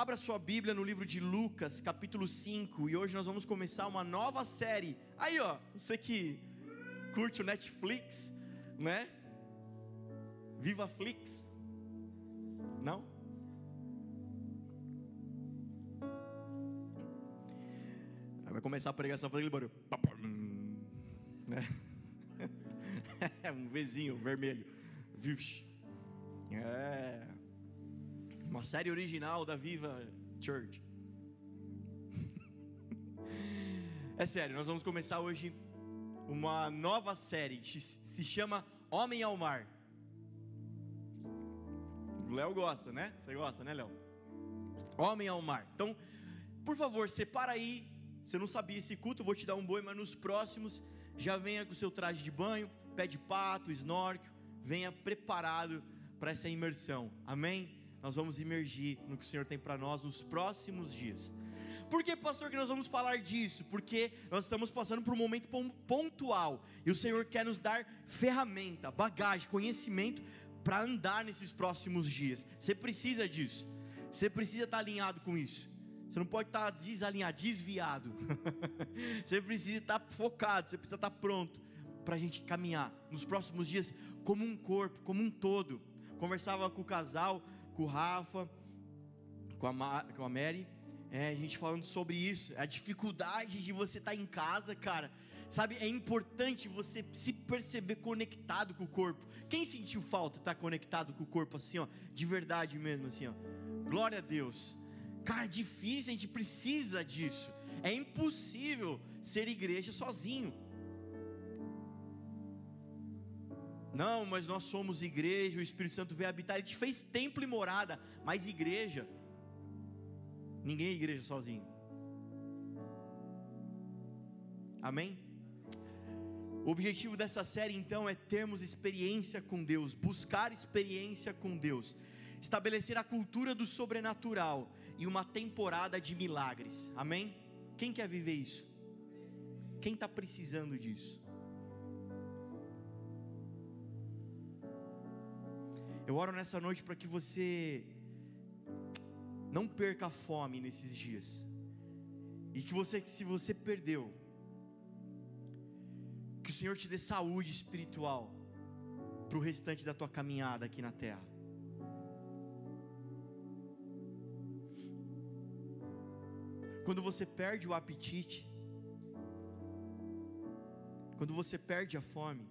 Abra sua Bíblia no livro de Lucas, capítulo 5, e hoje nós vamos começar uma nova série. Aí, ó, você que curte o Netflix, né? Viva Flix. Não? Aí vai começar a pregação fazendo aquele barulho. Né? É um Vzinho vermelho. É. Uma série original da Viva Church. É sério, nós vamos começar hoje uma nova série. Se chama Homem ao Mar. O Léo gosta, né? Você gosta, né, Léo? Homem ao Mar. Então, por favor, separa aí. Você não sabia esse culto, vou te dar um boi, mas nos próximos já venha com o seu traje de banho, pé de pato, snorkel, venha preparado para essa imersão. Amém? Nós vamos imergir no que o Senhor tem para nós nos próximos dias. Por que, pastor, que nós vamos falar disso? Porque nós estamos passando por um momento pontual e o Senhor quer nos dar ferramenta, bagagem, conhecimento para andar nesses próximos dias. Você precisa disso. Você precisa estar alinhado com isso. Você não pode estar desalinhado, desviado. você precisa estar focado, você precisa estar pronto para a gente caminhar nos próximos dias como um corpo, como um todo. Conversava com o casal, com o Rafa, com a, com a Mary, é, a gente falando sobre isso, a dificuldade de você estar em casa, cara. Sabe, é importante você se perceber conectado com o corpo. Quem sentiu falta estar conectado com o corpo assim, ó, de verdade mesmo assim, ó. Glória a Deus. Cara, difícil, a gente precisa disso. É impossível ser igreja sozinho. Não, mas nós somos igreja, o Espírito Santo veio habitar, ele te fez templo e morada, mas igreja. Ninguém é igreja sozinho. Amém? O objetivo dessa série então é termos experiência com Deus, buscar experiência com Deus, estabelecer a cultura do sobrenatural e uma temporada de milagres. Amém? Quem quer viver isso? Quem está precisando disso? Eu oro nessa noite para que você não perca a fome nesses dias. E que você, se você perdeu, que o Senhor te dê saúde espiritual para o restante da tua caminhada aqui na terra. Quando você perde o apetite, quando você perde a fome,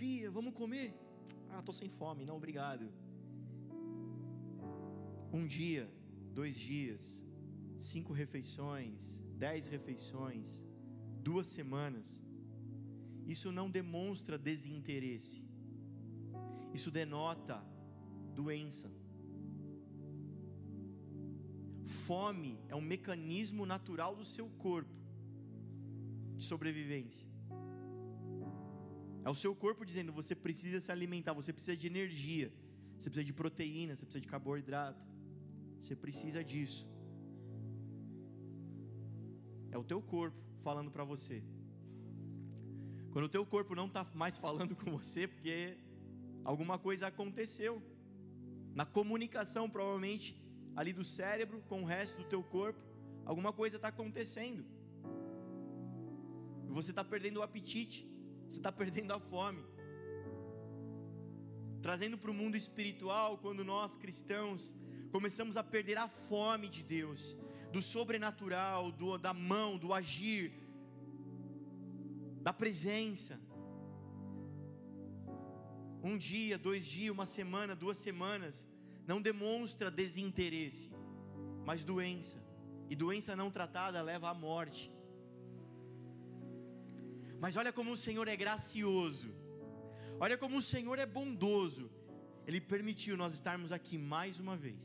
Bia, vamos comer? Ah, estou sem fome, não, obrigado. Um dia, dois dias, cinco refeições, dez refeições, duas semanas. Isso não demonstra desinteresse. Isso denota doença. Fome é um mecanismo natural do seu corpo de sobrevivência. É o seu corpo dizendo: você precisa se alimentar, você precisa de energia, você precisa de proteína, você precisa de carboidrato, você precisa disso. É o teu corpo falando para você. Quando o teu corpo não está mais falando com você, porque alguma coisa aconteceu na comunicação, provavelmente ali do cérebro com o resto do teu corpo, alguma coisa está acontecendo. E você está perdendo o apetite, você está perdendo a fome. Trazendo para o mundo espiritual, quando nós cristãos começamos a perder a fome de Deus, do sobrenatural, do, da mão, do agir, da presença. Um dia, dois dias, uma semana, duas semanas, não demonstra desinteresse, mas doença. E doença não tratada leva à morte. Mas olha como o Senhor é gracioso. Olha como o Senhor é bondoso. Ele permitiu nós estarmos aqui mais uma vez.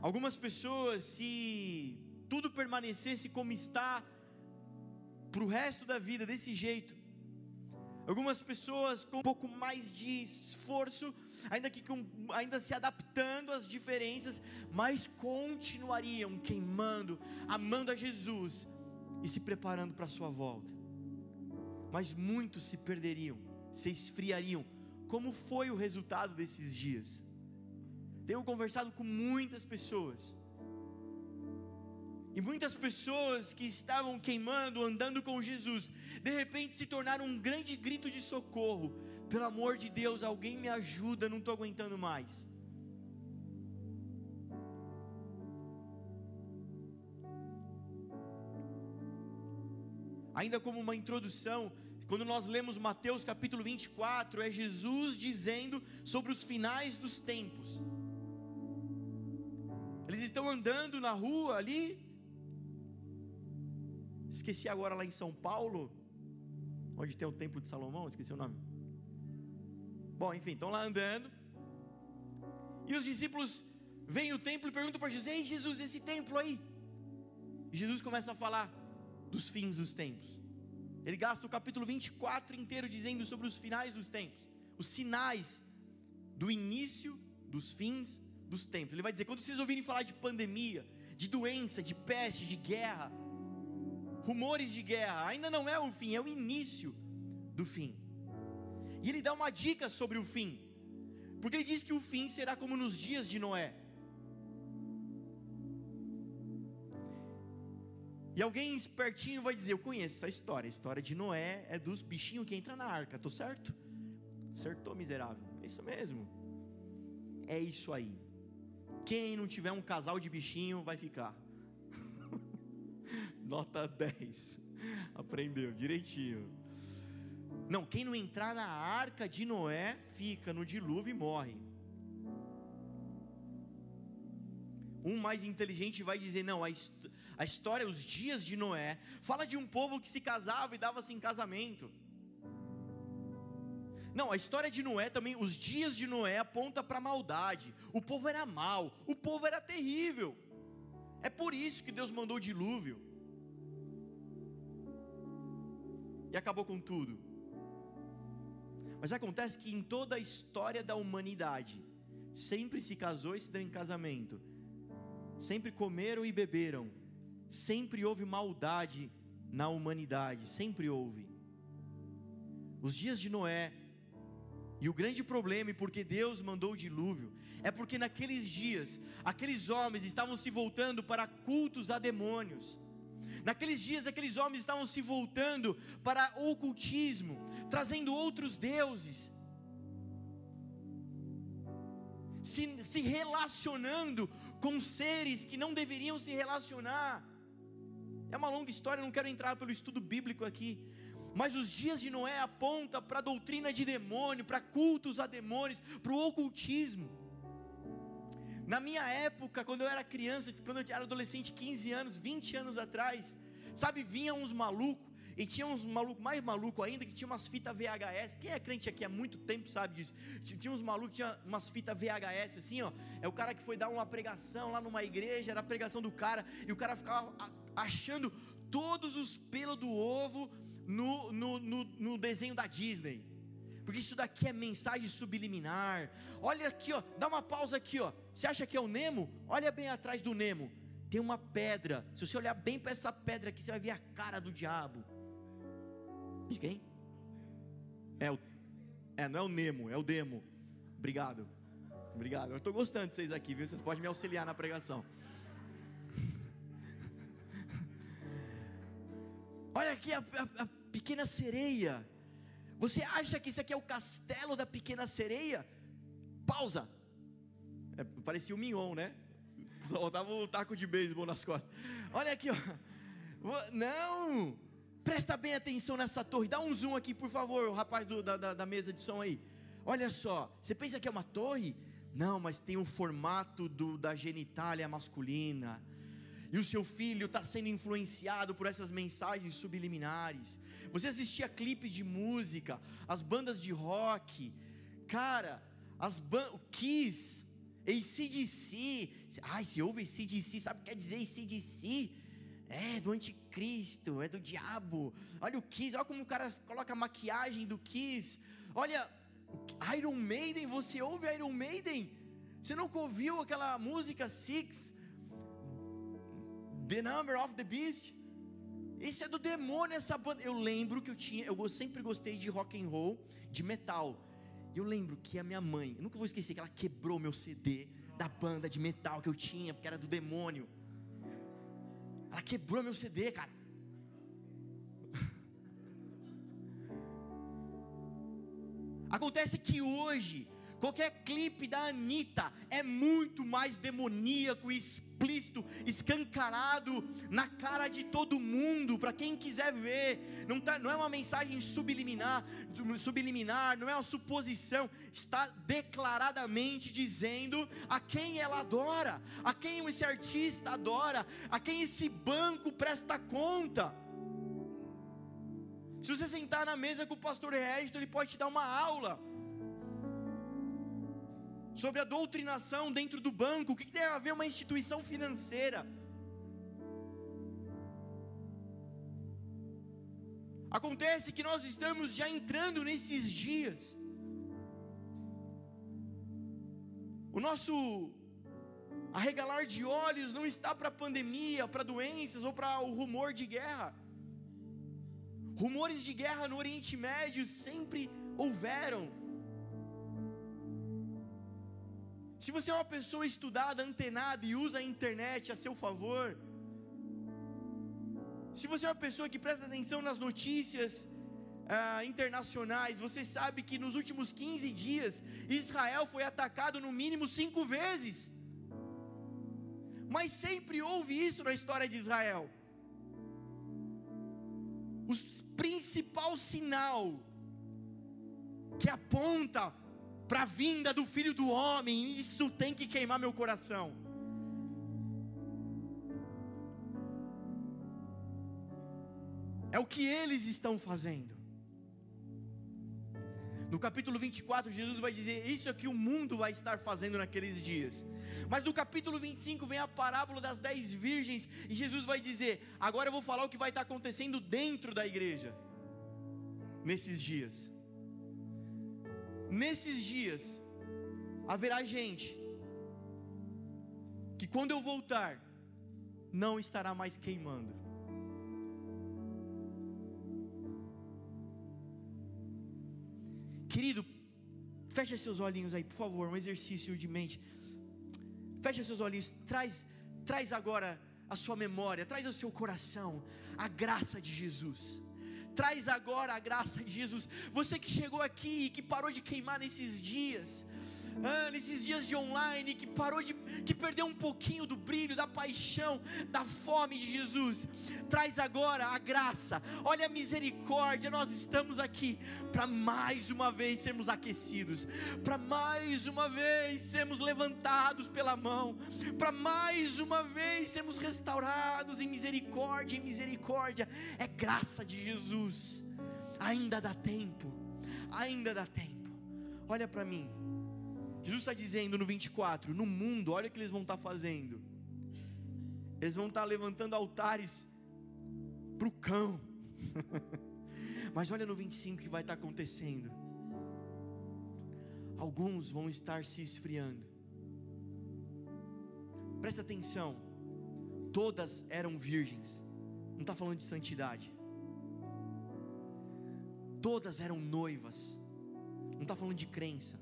Algumas pessoas, se tudo permanecesse como está, para o resto da vida desse jeito, Algumas pessoas com um pouco mais de esforço, ainda que com, ainda se adaptando às diferenças, mas continuariam queimando, amando a Jesus e se preparando para a sua volta. Mas muitos se perderiam, se esfriariam, como foi o resultado desses dias. Tenho conversado com muitas pessoas. E muitas pessoas que estavam queimando, andando com Jesus, de repente se tornaram um grande grito de socorro. Pelo amor de Deus, alguém me ajuda, não estou aguentando mais. Ainda como uma introdução, quando nós lemos Mateus capítulo 24, é Jesus dizendo sobre os finais dos tempos. Eles estão andando na rua ali. Esqueci agora lá em São Paulo, onde tem o templo de Salomão, esqueci o nome. Bom, enfim, estão lá andando. E os discípulos vêm o templo e perguntam para Jesus: Ei, Jesus, esse templo aí? E Jesus começa a falar: dos fins dos tempos. Ele gasta o capítulo 24 inteiro dizendo sobre os finais dos tempos, os sinais do início dos fins dos tempos. Ele vai dizer: quando vocês ouvirem falar de pandemia, de doença, de peste, de guerra, rumores de guerra, ainda não é o fim, é o início do fim. E ele dá uma dica sobre o fim, porque ele diz que o fim será como nos dias de Noé. E alguém espertinho vai dizer: Eu conheço essa história. A história de Noé é dos bichinhos que entram na arca, tô certo? Acertou, miserável. É isso mesmo. É isso aí. Quem não tiver um casal de bichinho vai ficar. Nota 10. Aprendeu direitinho. Não, quem não entrar na arca de Noé fica no dilúvio e morre. Um mais inteligente vai dizer: Não, a, a história, os dias de Noé, fala de um povo que se casava e dava-se em casamento. Não, a história de Noé também, os dias de Noé aponta para maldade. O povo era mau, o povo era terrível. É por isso que Deus mandou o dilúvio. E acabou com tudo. Mas acontece que em toda a história da humanidade, sempre se casou e se deu em casamento. Sempre comeram e beberam, sempre houve maldade na humanidade, sempre houve. Os dias de Noé, e o grande problema, e porque Deus mandou o dilúvio, é porque naqueles dias, aqueles homens estavam se voltando para cultos a demônios. Naqueles dias, aqueles homens estavam se voltando para o ocultismo, trazendo outros deuses, se, se relacionando com seres que não deveriam se relacionar. É uma longa história, não quero entrar pelo estudo bíblico aqui. Mas os dias de Noé aponta para a doutrina de demônio, para cultos a demônios, para o ocultismo. Na minha época, quando eu era criança, quando eu era adolescente, 15 anos, 20 anos atrás, sabe, vinham uns malucos, e tinha uns malucos, mais maluco ainda, que tinha umas fitas VHS. Quem é crente aqui há muito tempo sabe disso. Tinha uns malucos tinha umas fitas VHS assim, ó. É o cara que foi dar uma pregação lá numa igreja, era a pregação do cara, e o cara ficava achando todos os pelos do ovo no, no, no, no desenho da Disney. Porque isso daqui é mensagem subliminar. Olha aqui, ó, dá uma pausa aqui, ó. Você acha que é o Nemo? Olha bem atrás do Nemo. Tem uma pedra. Se você olhar bem para essa pedra aqui, você vai ver a cara do diabo. De quem? É, o, é, não é o Nemo, é o Demo. Obrigado. Obrigado. Eu estou gostando de vocês aqui, viu? Vocês podem me auxiliar na pregação. Olha aqui a, a, a pequena sereia. Você acha que isso aqui é o castelo da pequena sereia? Pausa. É, parecia o Mignon, né? Só faltava o taco de beisebol nas costas. Olha aqui, ó. Não! Presta bem atenção nessa torre. Dá um zoom aqui, por favor, o rapaz do, da, da, da mesa de som aí. Olha só. Você pensa que é uma torre? Não, mas tem o formato do, da genitália masculina. E o seu filho está sendo influenciado por essas mensagens subliminares. Você assistia clipes de música, as bandas de rock. Cara, as bandas. O Kiss, ACDC. Ai, se ouve ACDC, sabe o que quer dizer ACDC? É do anticristo, é do diabo. Olha o Kiss, olha como o cara coloca a maquiagem do Kiss. Olha, Iron Maiden, você ouve Iron Maiden? Você nunca ouviu aquela música Six? The Number of the Beast? Isso é do demônio essa banda. Eu lembro que eu tinha, eu sempre gostei de rock and roll, de metal. Eu lembro que a minha mãe, eu nunca vou esquecer que ela quebrou meu CD da banda de metal que eu tinha, porque era do demônio. Ela quebrou meu CD, cara. Acontece que hoje Qualquer clipe da Anitta é muito mais demoníaco, explícito, escancarado na cara de todo mundo, para quem quiser ver. Não, tá, não é uma mensagem subliminar, subliminar, não é uma suposição, está declaradamente dizendo a quem ela adora, a quem esse artista adora, a quem esse banco presta conta. Se você sentar na mesa com o pastor Regis, ele pode te dar uma aula sobre a doutrinação dentro do banco, o que tem a ver uma instituição financeira. Acontece que nós estamos já entrando nesses dias. O nosso arregalar de olhos não está para pandemia, para doenças ou para o rumor de guerra. Rumores de guerra no Oriente Médio sempre houveram. Se você é uma pessoa estudada, antenada e usa a internet a seu favor, se você é uma pessoa que presta atenção nas notícias ah, internacionais, você sabe que nos últimos 15 dias Israel foi atacado no mínimo cinco vezes. Mas sempre houve isso na história de Israel. O principal sinal que aponta para a vinda do filho do homem, isso tem que queimar meu coração. É o que eles estão fazendo. No capítulo 24, Jesus vai dizer: Isso é que o mundo vai estar fazendo naqueles dias. Mas no capítulo 25 vem a parábola das dez virgens, e Jesus vai dizer: Agora eu vou falar o que vai estar acontecendo dentro da igreja, nesses dias. Nesses dias, haverá gente que quando eu voltar, não estará mais queimando. Querido, feche seus olhinhos aí, por favor, um exercício de mente. Feche seus olhinhos, traz, traz agora a sua memória, traz ao seu coração a graça de Jesus traz agora a graça de Jesus. Você que chegou aqui e que parou de queimar nesses dias, ah, nesses dias de online, que parou de, que perdeu um pouquinho do brilho, da paixão, da fome de Jesus, traz agora a graça, olha a misericórdia. Nós estamos aqui para mais uma vez sermos aquecidos, para mais uma vez sermos levantados pela mão, para mais uma vez sermos restaurados em misericórdia, em misericórdia. É graça de Jesus. Ainda dá tempo, ainda dá tempo. Olha para mim. Jesus está dizendo no 24: no mundo, olha o que eles vão estar tá fazendo. Eles vão estar tá levantando altares para o cão. Mas olha no 25 o que vai estar tá acontecendo. Alguns vão estar se esfriando. Presta atenção. Todas eram virgens. Não está falando de santidade. Todas eram noivas. Não está falando de crença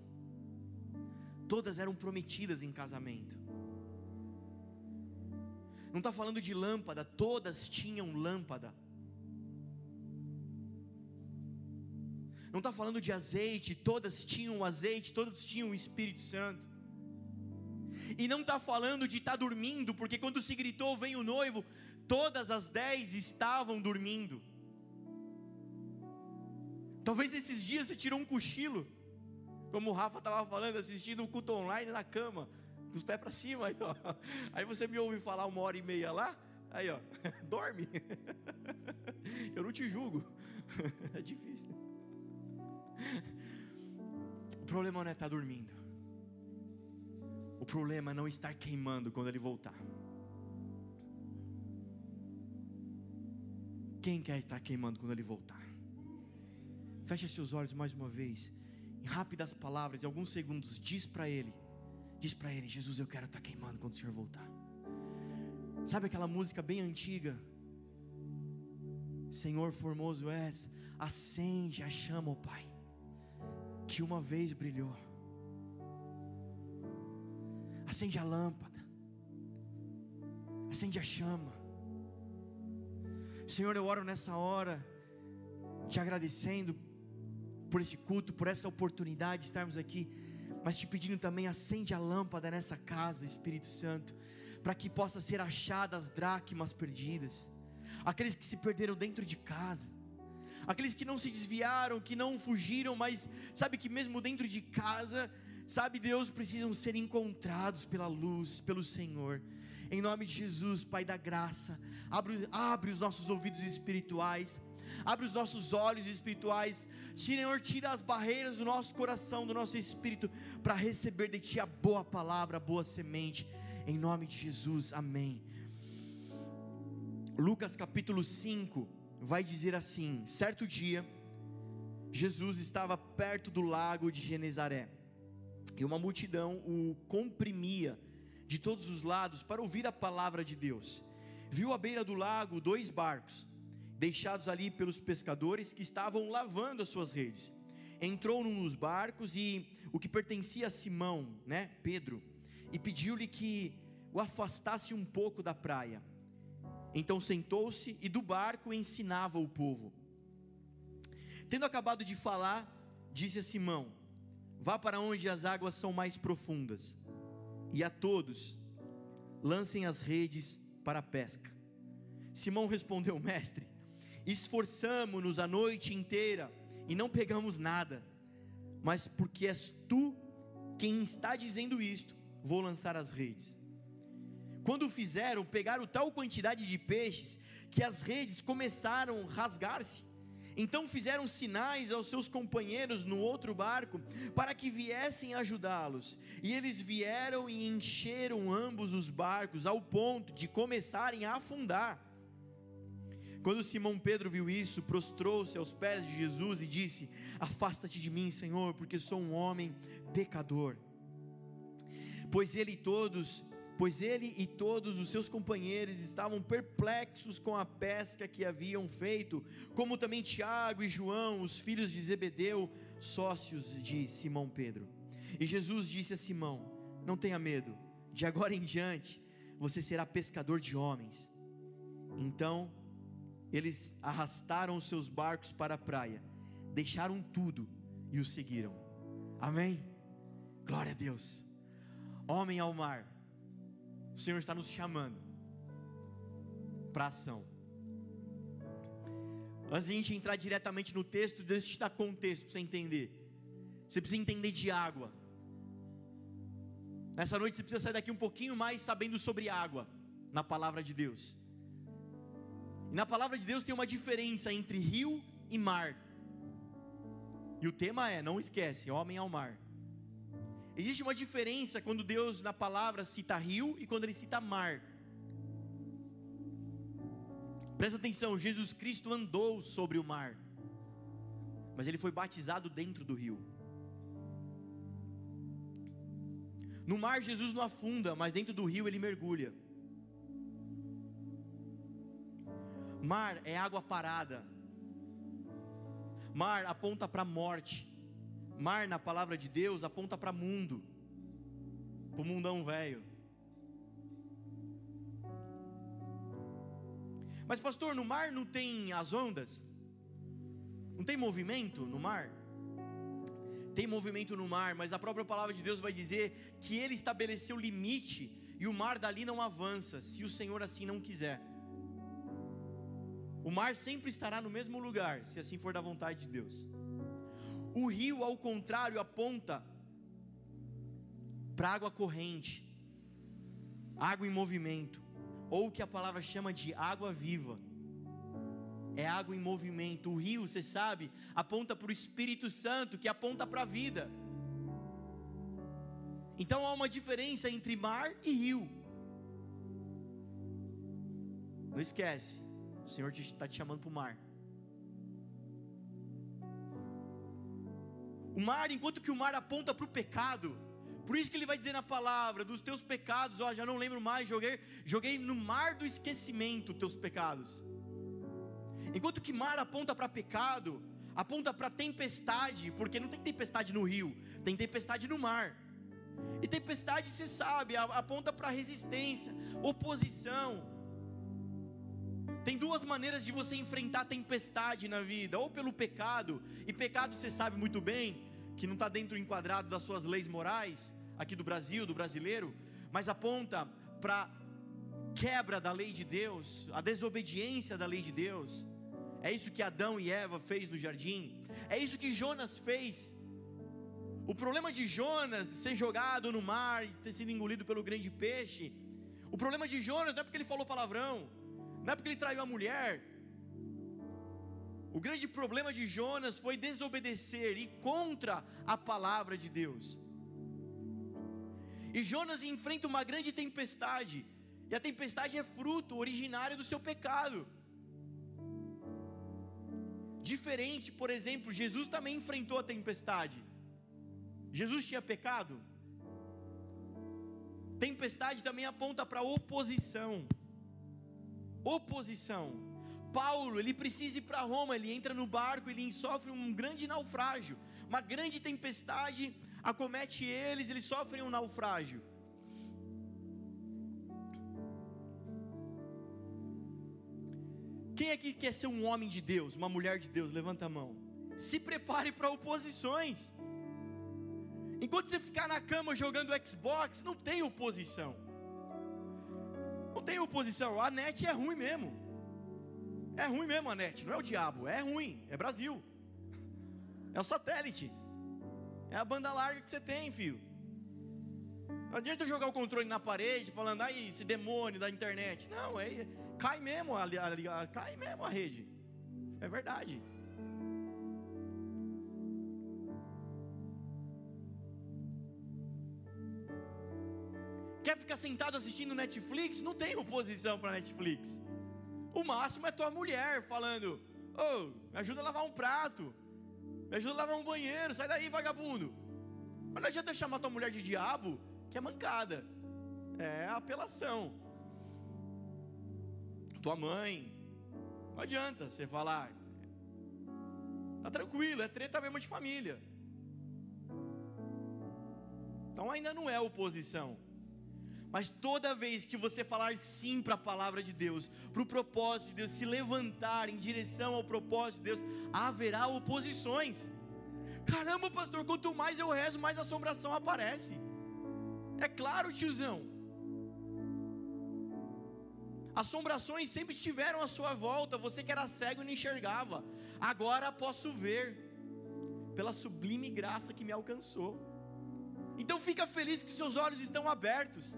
todas eram prometidas em casamento. Não está falando de lâmpada, todas tinham lâmpada. Não está falando de azeite, todas tinham azeite, todos tinham o Espírito Santo. E não está falando de estar tá dormindo, porque quando se gritou vem o noivo, todas as dez estavam dormindo. Talvez nesses dias você tirou um cochilo. Como o Rafa estava falando, assistindo o culto online na cama, com os pés para cima. Aí, ó. aí você me ouve falar uma hora e meia lá, aí ó, dorme. Eu não te julgo. É difícil. O problema não é estar tá dormindo. O problema é não estar queimando quando ele voltar. Quem quer estar queimando quando ele voltar? Feche seus olhos mais uma vez em rápidas palavras, em alguns segundos, diz para ele: Diz para ele, Jesus, eu quero estar tá queimando quando o Senhor voltar. Sabe aquela música bem antiga? Senhor formoso és, acende a chama, ó Pai. que uma vez brilhou. Acende a lâmpada, acende a chama. Senhor, eu oro nessa hora, te agradecendo por esse culto, por essa oportunidade de estarmos aqui, mas te pedindo também, acende a lâmpada nessa casa, Espírito Santo, para que possa ser achadas as dracmas perdidas, aqueles que se perderam dentro de casa, aqueles que não se desviaram, que não fugiram, mas sabe que mesmo dentro de casa, sabe Deus, precisam ser encontrados pela luz, pelo Senhor. Em nome de Jesus, Pai da graça, abre, abre os nossos ouvidos espirituais, abre os nossos olhos espirituais, Senhor, tira as barreiras do nosso coração, do nosso espírito, para receber de Ti a boa palavra, a boa semente, em nome de Jesus, amém. Lucas capítulo 5 vai dizer assim: certo dia, Jesus estava perto do lago de Genezaré, e uma multidão o comprimia de todos os lados para ouvir a palavra de Deus. Viu à beira do lago dois barcos, deixados ali pelos pescadores que estavam lavando as suas redes. Entrou num dos barcos e o que pertencia a Simão, né, Pedro, e pediu-lhe que o afastasse um pouco da praia. Então sentou-se e do barco ensinava o povo. Tendo acabado de falar, disse a Simão: Vá para onde as águas são mais profundas e a todos lancem as redes para a pesca. Simão respondeu: Mestre, esforçamo-nos a noite inteira e não pegamos nada, mas porque és tu quem está dizendo isto, vou lançar as redes. Quando fizeram, pegaram tal quantidade de peixes que as redes começaram a rasgar-se. Então fizeram sinais aos seus companheiros no outro barco para que viessem ajudá-los. E eles vieram e encheram ambos os barcos ao ponto de começarem a afundar. Quando Simão Pedro viu isso, prostrou-se aos pés de Jesus e disse: Afasta-te de mim, Senhor, porque sou um homem pecador. Pois ele e todos pois ele e todos os seus companheiros estavam perplexos com a pesca que haviam feito, como também Tiago e João, os filhos de Zebedeu, sócios de Simão Pedro. E Jesus disse a Simão: Não tenha medo, de agora em diante você será pescador de homens. Então, eles arrastaram os seus barcos para a praia, deixaram tudo e o seguiram. Amém? Glória a Deus. Homem ao mar o Senhor está nos chamando para ação. Antes de a gente entrar diretamente no texto, deixa eu te dar contexto para você entender. Você precisa entender de água. Nessa noite você precisa sair daqui um pouquinho mais sabendo sobre água na palavra de Deus. E na palavra de Deus tem uma diferença entre rio e mar. E o tema é, não esquece, homem ao mar. Existe uma diferença quando Deus na palavra cita rio e quando ele cita mar. Presta atenção, Jesus Cristo andou sobre o mar, mas ele foi batizado dentro do rio. No mar Jesus não afunda, mas dentro do rio ele mergulha. Mar é água parada. Mar aponta para morte. Mar na palavra de Deus aponta para mundo, para o mundão velho. Mas, pastor, no mar não tem as ondas? Não tem movimento no mar? Tem movimento no mar, mas a própria palavra de Deus vai dizer que ele estabeleceu limite e o mar dali não avança, se o Senhor assim não quiser. O mar sempre estará no mesmo lugar, se assim for da vontade de Deus. O rio, ao contrário, aponta para água corrente, água em movimento, ou o que a palavra chama de água viva. É água em movimento. O rio, você sabe, aponta para o Espírito Santo, que aponta para a vida. Então há uma diferença entre mar e rio. Não esquece, o Senhor está te chamando para o mar. O mar, enquanto que o mar aponta para o pecado, por isso que ele vai dizer na palavra: dos teus pecados, ó, já não lembro mais, joguei, joguei no mar do esquecimento teus pecados. Enquanto que mar aponta para pecado, aponta para tempestade, porque não tem tempestade no rio, tem tempestade no mar. E tempestade, você sabe, aponta para resistência, oposição. Tem duas maneiras de você enfrentar tempestade na vida: ou pelo pecado, e pecado você sabe muito bem, que não está dentro do enquadrado das suas leis morais, aqui do Brasil, do brasileiro, mas aponta para quebra da lei de Deus, a desobediência da lei de Deus. É isso que Adão e Eva fez no jardim. É isso que Jonas fez. O problema de Jonas de ser jogado no mar e ter sido engolido pelo grande peixe. O problema de Jonas não é porque ele falou palavrão, não é porque ele traiu a mulher. O grande problema de Jonas foi desobedecer e contra a palavra de Deus. E Jonas enfrenta uma grande tempestade, e a tempestade é fruto originário do seu pecado. Diferente, por exemplo, Jesus também enfrentou a tempestade. Jesus tinha pecado. Tempestade também aponta para oposição. Oposição. Paulo, ele precisa ir para Roma, ele entra no barco, ele sofre um grande naufrágio, uma grande tempestade acomete eles, eles sofrem um naufrágio. Quem aqui quer ser um homem de Deus, uma mulher de Deus? Levanta a mão. Se prepare para oposições. Enquanto você ficar na cama jogando Xbox, não tem oposição. Não tem oposição. A net é ruim mesmo. É ruim mesmo a net, não é o diabo, é ruim, é Brasil. É o satélite. É a banda larga que você tem, filho. Não adianta jogar o controle na parede falando, aí, esse demônio da internet. Não, é, cai mesmo, a, a, a, cai mesmo a rede. É verdade. Quer ficar sentado assistindo Netflix? Não tem oposição para Netflix. O máximo é tua mulher falando: Ô, oh, me ajuda a lavar um prato, me ajuda a lavar um banheiro, sai daí, vagabundo. Mas não adianta chamar tua mulher de diabo, que é mancada, é apelação tua mãe. Não adianta você falar. Tá tranquilo, é treta mesmo de família. Então ainda não é oposição. Mas toda vez que você falar sim para a palavra de Deus, para o propósito de Deus, se levantar em direção ao propósito de Deus, haverá oposições. Caramba, pastor, quanto mais eu rezo, mais assombração aparece. É claro, tiozão. Assombrações sempre estiveram à sua volta, você que era cego e não enxergava, agora posso ver, pela sublime graça que me alcançou. Então fica feliz que seus olhos estão abertos.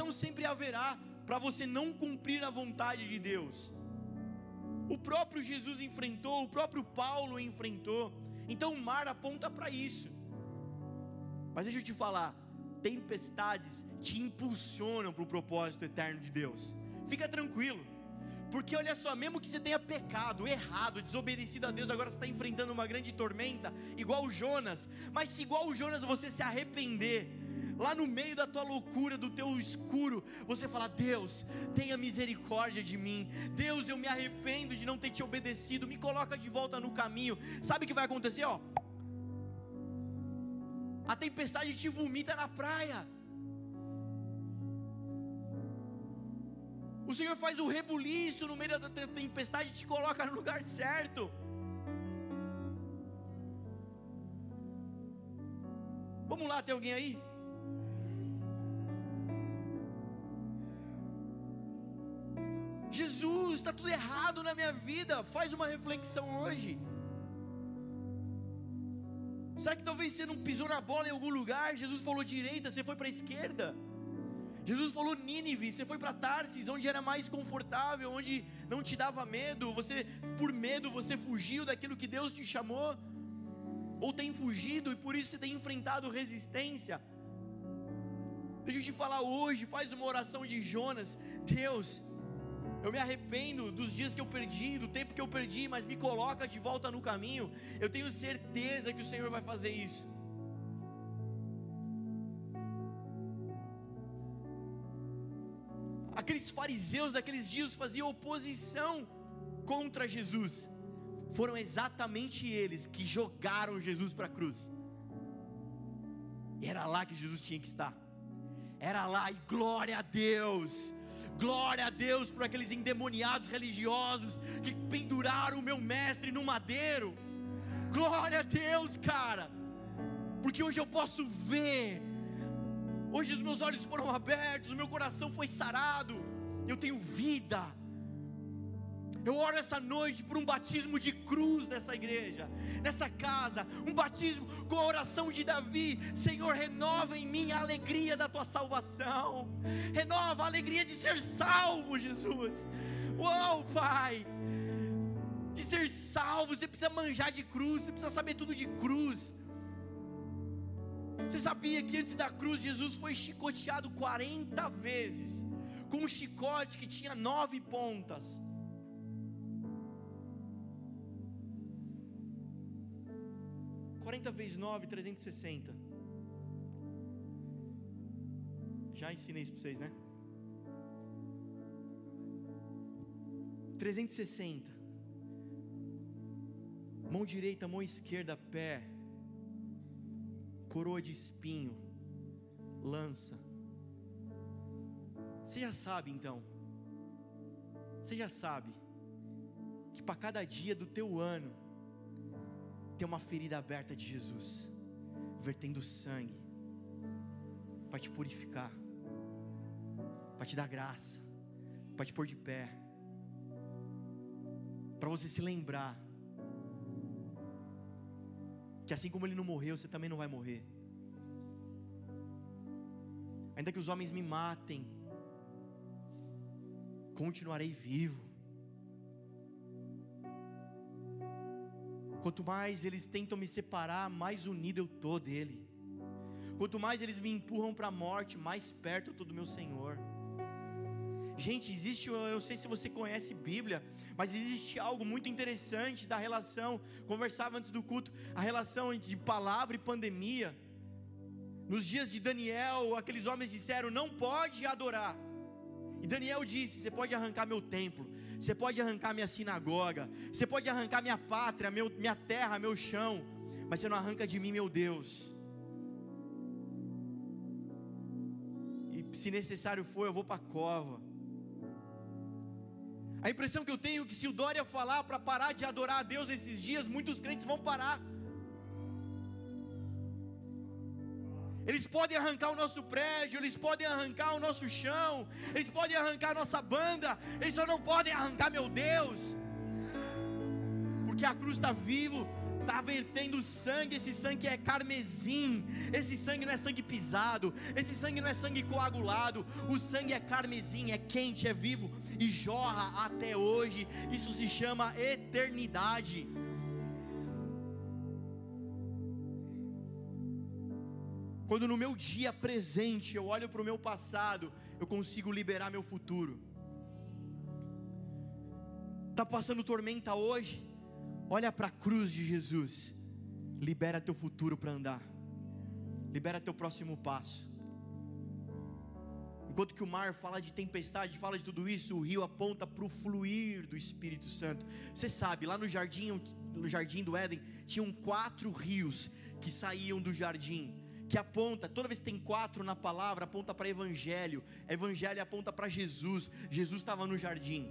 Oposição sempre haverá para você não cumprir a vontade de Deus. O próprio Jesus enfrentou, o próprio Paulo enfrentou. Então o mar aponta para isso. Mas deixa eu te falar, tempestades te impulsionam para o propósito eterno de Deus. Fica tranquilo. Porque olha só, mesmo que você tenha pecado, errado, desobedecido a Deus, agora você está enfrentando uma grande tormenta, igual o Jonas. Mas se igual o Jonas você se arrepender, lá no meio da tua loucura, do teu escuro, você fala: Deus, tenha misericórdia de mim. Deus, eu me arrependo de não ter te obedecido. Me coloca de volta no caminho. Sabe o que vai acontecer? Ó, a tempestade te vomita na praia. O Senhor faz o rebuliço no meio da tempestade e te coloca no lugar certo. Vamos lá, tem alguém aí? Jesus, está tudo errado na minha vida. Faz uma reflexão hoje. Será que talvez você não pisou na bola em algum lugar? Jesus falou direita, você foi para a esquerda. Jesus falou Nínive, você foi para Tarsis, onde era mais confortável, onde não te dava medo. Você, por medo, você fugiu daquilo que Deus te chamou, ou tem fugido e por isso você tem enfrentado resistência. Deixa eu te falar hoje, faz uma oração de Jonas. Deus, eu me arrependo dos dias que eu perdi, do tempo que eu perdi, mas me coloca de volta no caminho. Eu tenho certeza que o Senhor vai fazer isso. aqueles fariseus daqueles dias faziam oposição contra Jesus, foram exatamente eles que jogaram Jesus para a cruz. E era lá que Jesus tinha que estar. Era lá, e glória a Deus. Glória a Deus por aqueles endemoniados religiosos que penduraram o meu mestre no madeiro. Glória a Deus, cara. Porque hoje eu posso ver. Hoje os meus olhos foram abertos, o meu coração foi sarado. Eu tenho vida. Eu oro essa noite por um batismo de cruz nessa igreja, nessa casa, um batismo com a oração de Davi. Senhor, renova em mim a alegria da tua salvação, renova a alegria de ser salvo, Jesus. Uou, Pai, de ser salvo, você precisa manjar de cruz, você precisa saber tudo de cruz. Você sabia que antes da cruz Jesus foi chicoteado 40 vezes, com um chicote que tinha nove pontas. 40 vezes 9, 360. Já ensinei isso para vocês, né? 360. Mão direita, mão esquerda, pé. Coroa de espinho. Lança. Você já sabe então. Você já sabe que para cada dia do teu ano tem uma ferida aberta de Jesus, vertendo sangue, para te purificar, para te dar graça, para te pôr de pé, para você se lembrar que assim como ele não morreu, você também não vai morrer. Ainda que os homens me matem, continuarei vivo. Quanto mais eles tentam me separar, mais unido eu estou dele. Quanto mais eles me empurram para a morte, mais perto eu estou do meu Senhor. Gente, existe, eu não sei se você conhece Bíblia, mas existe algo muito interessante da relação. Conversava antes do culto, a relação de palavra e pandemia. Nos dias de Daniel, aqueles homens disseram: não pode adorar. E Daniel disse: Você pode arrancar meu templo, você pode arrancar minha sinagoga, você pode arrancar minha pátria, meu, minha terra, meu chão, mas você não arranca de mim, meu Deus. E se necessário for, eu vou para a cova. A impressão que eu tenho é que se o Dória falar para parar de adorar a Deus nesses dias, muitos crentes vão parar. Eles podem arrancar o nosso prédio, eles podem arrancar o nosso chão, eles podem arrancar a nossa banda, eles só não podem arrancar meu Deus, porque a cruz está vivo, está vertendo sangue, esse sangue é carmesim, esse sangue não é sangue pisado, esse sangue não é sangue coagulado, o sangue é carmesim, é quente, é vivo e jorra até hoje, isso se chama eternidade. Quando no meu dia presente eu olho para o meu passado, eu consigo liberar meu futuro. Está passando tormenta hoje? Olha para a cruz de Jesus. Libera teu futuro para andar. Libera teu próximo passo. Enquanto que o mar fala de tempestade, fala de tudo isso, o rio aponta para o fluir do Espírito Santo. Você sabe, lá no jardim, no jardim do Éden, tinham quatro rios que saíam do jardim que aponta, toda vez que tem quatro na palavra, aponta para evangelho. Evangelho aponta para Jesus. Jesus estava no jardim.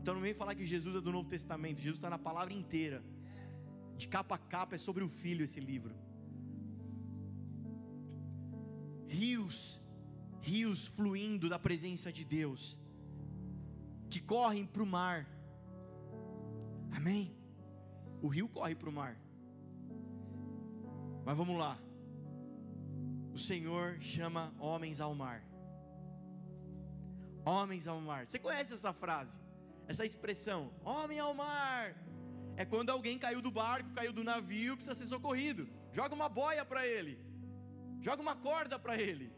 Então não vem falar que Jesus é do Novo Testamento. Jesus está na palavra inteira. De capa a capa é sobre o Filho esse livro. Rios, rios fluindo da presença de Deus, que correm para o mar. Amém? O rio corre para o mar. Mas vamos lá o Senhor chama homens ao mar. Homens ao mar. Você conhece essa frase? Essa expressão, homem ao mar. É quando alguém caiu do barco, caiu do navio, precisa ser socorrido. Joga uma boia para ele. Joga uma corda para ele.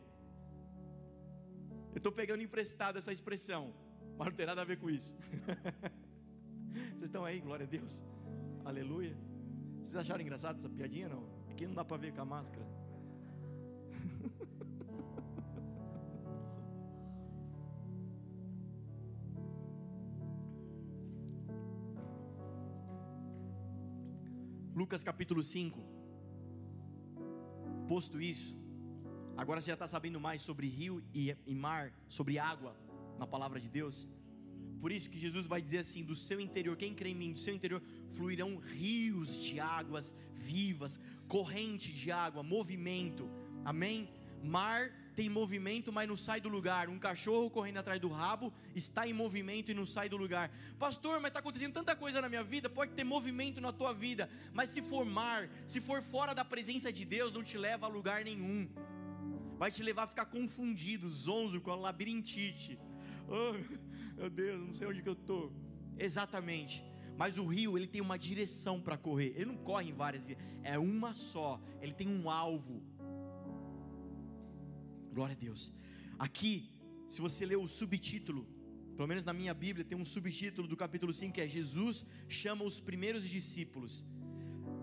Eu estou pegando emprestado essa expressão, mas não tem nada a ver com isso. Vocês estão aí, glória a Deus. Aleluia. Vocês acharam engraçado essa piadinha? Não? Aqui não dá para ver com a máscara. Lucas capítulo 5. Posto isso, agora você já está sabendo mais sobre rio e, e mar, sobre água na palavra de Deus. Por isso que Jesus vai dizer assim: do seu interior, quem crê em mim, do seu interior fluirão rios de águas vivas, corrente de água, movimento. Amém? Mar tem movimento, mas não sai do lugar. Um cachorro correndo atrás do rabo está em movimento e não sai do lugar. Pastor, mas está acontecendo tanta coisa na minha vida. Pode ter movimento na tua vida, mas se for mar, se for fora da presença de Deus, não te leva a lugar nenhum. Vai te levar a ficar confundido, zonzo com a labirintite. Oh, meu Deus, não sei onde que eu estou. Exatamente. Mas o rio, ele tem uma direção para correr. Ele não corre em várias, é uma só. Ele tem um alvo. Glória a Deus. Aqui, se você ler o subtítulo, pelo menos na minha Bíblia, tem um subtítulo do capítulo 5 que é Jesus chama os primeiros discípulos.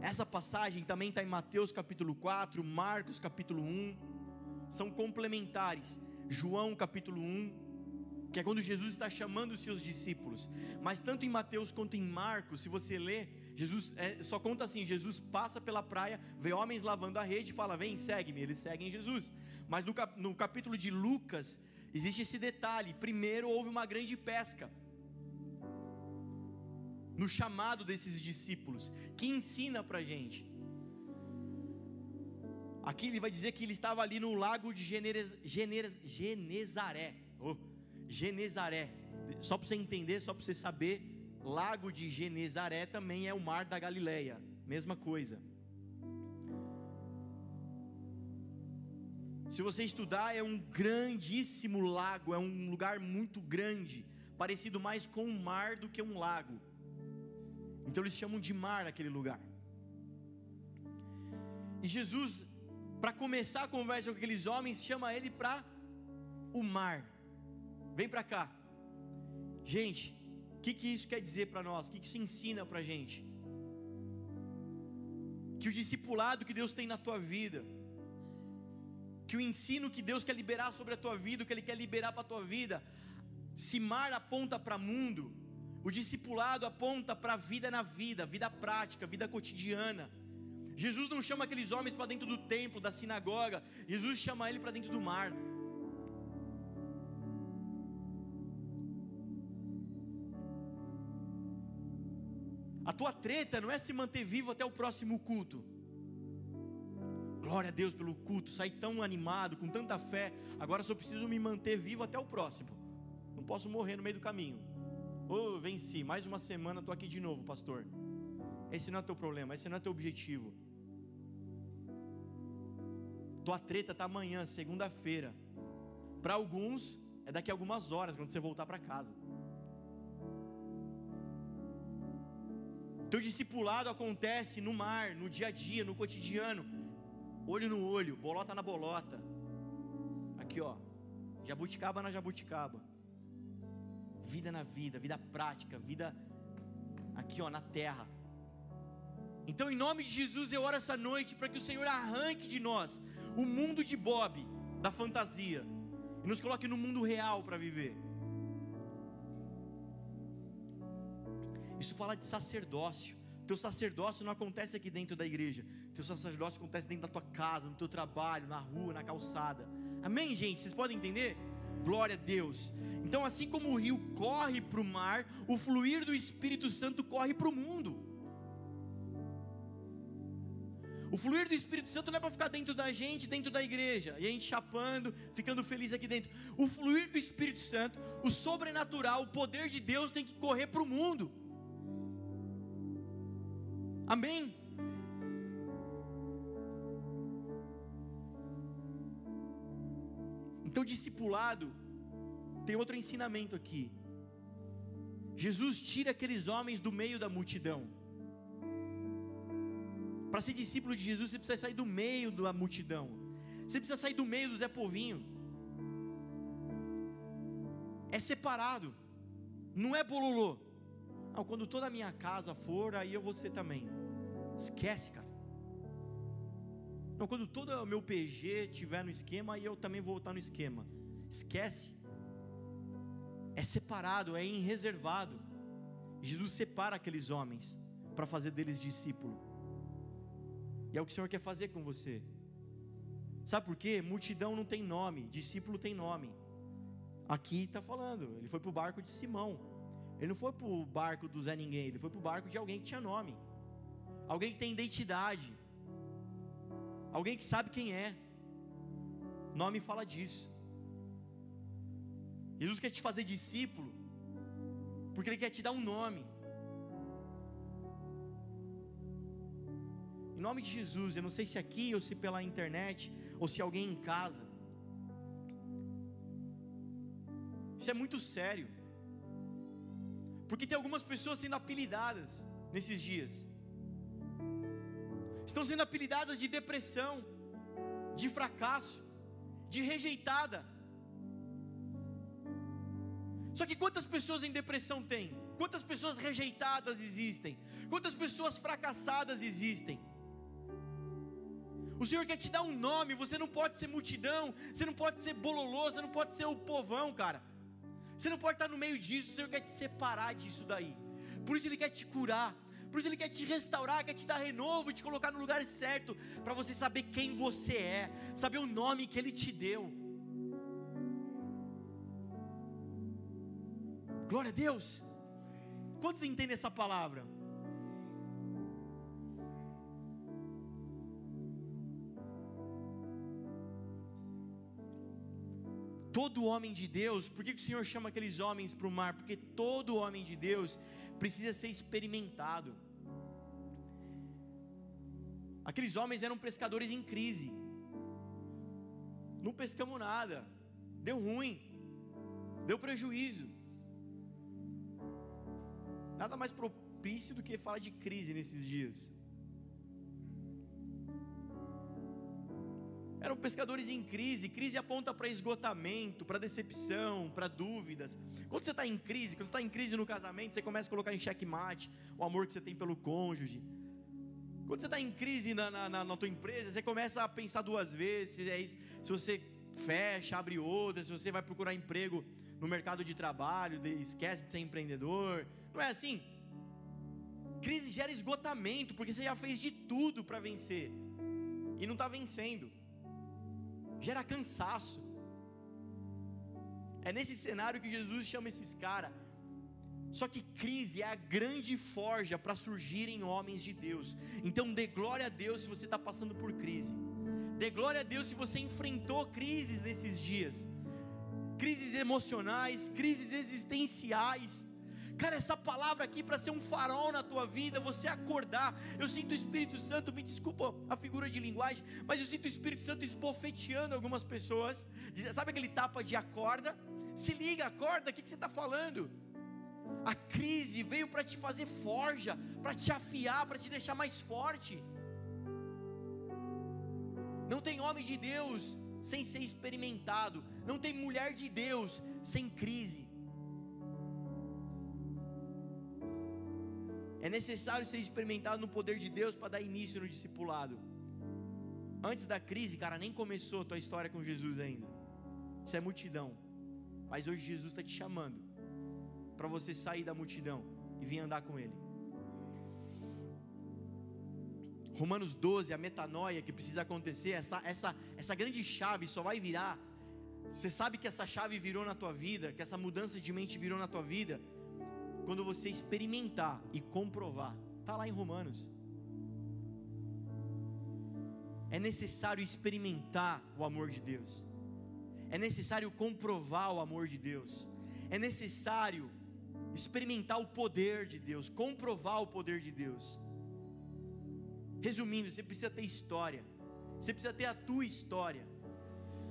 Essa passagem também está em Mateus capítulo 4, Marcos capítulo 1, são complementares. João capítulo 1, que é quando Jesus está chamando os seus discípulos. Mas tanto em Mateus quanto em Marcos, se você ler, Jesus é, só conta assim: Jesus passa pela praia, vê homens lavando a rede, fala: Vem, segue-me. Eles seguem Jesus. Mas no, cap, no capítulo de Lucas existe esse detalhe: primeiro houve uma grande pesca. No chamado desses discípulos, que ensina para gente. Aqui ele vai dizer que ele estava ali no lago de Generes, Generes, Genezaré. Oh Genezaré. Só para você entender, só para você saber, Lago de Genezaré também é o mar da Galileia. Mesma coisa. Se você estudar, é um grandíssimo lago, é um lugar muito grande, parecido mais com um mar do que um lago. Então eles chamam de mar aquele lugar. E Jesus, para começar a conversa com aqueles homens, chama ele para o mar. Vem para cá. Gente, que, que isso quer dizer para nós? O que, que isso ensina para a gente? Que o discipulado que Deus tem na tua vida, que o ensino que Deus quer liberar sobre a tua vida, o que Ele quer liberar para a tua vida, se mar aponta para mundo, o discipulado aponta para a vida na vida, vida prática, vida cotidiana. Jesus não chama aqueles homens para dentro do templo, da sinagoga, Jesus chama ele para dentro do mar. A tua treta não é se manter vivo até o próximo culto. Glória a Deus pelo culto, sair tão animado, com tanta fé. Agora só preciso me manter vivo até o próximo. Não posso morrer no meio do caminho. Oh, venci, mais uma semana estou aqui de novo, pastor. Esse não é teu problema, esse não é teu objetivo. Tua treta está amanhã, segunda-feira. Para alguns, é daqui a algumas horas, quando você voltar para casa. Teu discipulado acontece no mar, no dia a dia, no cotidiano, olho no olho, bolota na bolota. Aqui ó, jabuticaba na jabuticaba. Vida na vida, vida prática, vida aqui ó, na terra. Então, em nome de Jesus, eu oro essa noite para que o Senhor arranque de nós o mundo de Bob, da fantasia, e nos coloque no mundo real para viver. Isso fala de sacerdócio. Teu sacerdócio não acontece aqui dentro da igreja. Teu sacerdócio acontece dentro da tua casa, no teu trabalho, na rua, na calçada. Amém, gente? Vocês podem entender? Glória a Deus. Então, assim como o rio corre para o mar, o fluir do Espírito Santo corre para o mundo. O fluir do Espírito Santo não é para ficar dentro da gente, dentro da igreja, e a gente chapando, ficando feliz aqui dentro. O fluir do Espírito Santo, o sobrenatural, o poder de Deus tem que correr para o mundo. Amém? Então, discipulado, tem outro ensinamento aqui. Jesus tira aqueles homens do meio da multidão. Para ser discípulo de Jesus, você precisa sair do meio da multidão. Você precisa sair do meio do Zé Povinho. É separado. Não é bololô. Não, quando toda a minha casa for, aí eu vou ser também. Esquece, cara. Não, quando todo o meu PG estiver no esquema, aí eu também vou estar no esquema. Esquece. É separado, é em reservado. Jesus separa aqueles homens para fazer deles discípulo. E é o que o Senhor quer fazer com você. Sabe por quê? Multidão não tem nome, discípulo tem nome. Aqui está falando, ele foi para o barco de Simão. Ele não foi para o barco do Zé Ninguém, ele foi para o barco de alguém que tinha nome. Alguém que tem identidade. Alguém que sabe quem é. Nome fala disso. Jesus quer te fazer discípulo, porque Ele quer te dar um nome. Em nome de Jesus, eu não sei se aqui ou se pela internet, ou se alguém em casa. Isso é muito sério. Porque tem algumas pessoas sendo apelidadas nesses dias. Estão sendo apelidadas de depressão, de fracasso, de rejeitada. Só que quantas pessoas em depressão tem? Quantas pessoas rejeitadas existem? Quantas pessoas fracassadas existem? O Senhor quer te dar um nome, você não pode ser multidão, você não pode ser bololô, você não pode ser o povão, cara. Você não pode estar no meio disso, o Senhor quer te separar disso daí. Por isso Ele quer te curar, por isso Ele quer te restaurar, quer te dar renovo, te colocar no lugar certo, para você saber quem você é, saber o nome que Ele te deu. Glória a Deus. Quantos entendem essa palavra? Todo homem de Deus, por que, o Senhor chama aqueles homens para o mar? Porque todo homem de Deus precisa ser experimentado. Aqueles homens eram pescadores em crise, não pescamos nada, deu ruim, deu prejuízo. Nada mais propício do que falar de crise nesses dias. Eram pescadores em crise. Crise aponta para esgotamento, para decepção, para dúvidas. Quando você está em crise, quando você está em crise no casamento, você começa a colocar em xeque-mate o amor que você tem pelo cônjuge. Quando você está em crise na, na, na, tua empresa, você começa a pensar duas vezes se, é isso, se você fecha, abre outra, se você vai procurar emprego no mercado de trabalho, esquece de ser empreendedor. Não é assim? Crise gera esgotamento, porque você já fez de tudo para vencer e não está vencendo gera cansaço. É nesse cenário que Jesus chama esses caras. Só que crise é a grande forja para surgirem homens de Deus. Então dê glória a Deus se você está passando por crise. Dê glória a Deus se você enfrentou crises nesses dias. Crises emocionais, crises existenciais Cara, essa palavra aqui para ser um farol na tua vida, você acordar. Eu sinto o Espírito Santo, me desculpa a figura de linguagem, mas eu sinto o Espírito Santo esbofeteando algumas pessoas. Sabe aquele tapa de acorda? Se liga, acorda, o que, que você está falando? A crise veio para te fazer forja, para te afiar, para te deixar mais forte. Não tem homem de Deus sem ser experimentado, não tem mulher de Deus sem crise. É necessário ser experimentado no poder de Deus para dar início no discipulado. Antes da crise, cara, nem começou a tua história com Jesus ainda. Isso é multidão. Mas hoje Jesus está te chamando para você sair da multidão e vir andar com Ele. Romanos 12, a metanoia que precisa acontecer, essa, essa, essa grande chave só vai virar. Você sabe que essa chave virou na tua vida, que essa mudança de mente virou na tua vida, quando você experimentar e comprovar, está lá em Romanos. É necessário experimentar o amor de Deus, é necessário comprovar o amor de Deus, é necessário experimentar o poder de Deus, comprovar o poder de Deus. Resumindo, você precisa ter história, você precisa ter a tua história.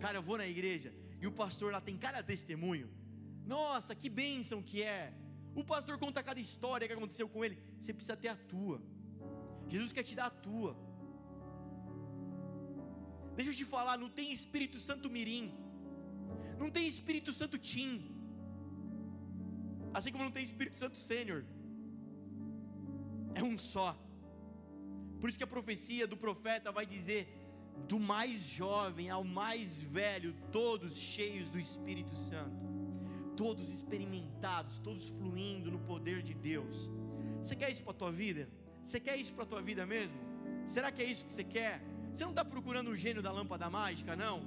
Cara, eu vou na igreja e o pastor lá tem cada testemunho. Nossa, que bênção que é o pastor conta cada história que aconteceu com ele. Você precisa ter a tua. Jesus quer te dar a tua. Deixa eu te falar, não tem Espírito Santo Mirim. Não tem Espírito Santo Tim. Assim como não tem Espírito Santo Sênior. É um só. Por isso que a profecia do profeta vai dizer: do mais jovem ao mais velho, todos cheios do Espírito Santo todos experimentados, todos fluindo no poder de Deus. Você quer isso para a tua vida? Você quer isso para a tua vida mesmo? Será que é isso que você quer? Você não está procurando o gênio da lâmpada mágica, não?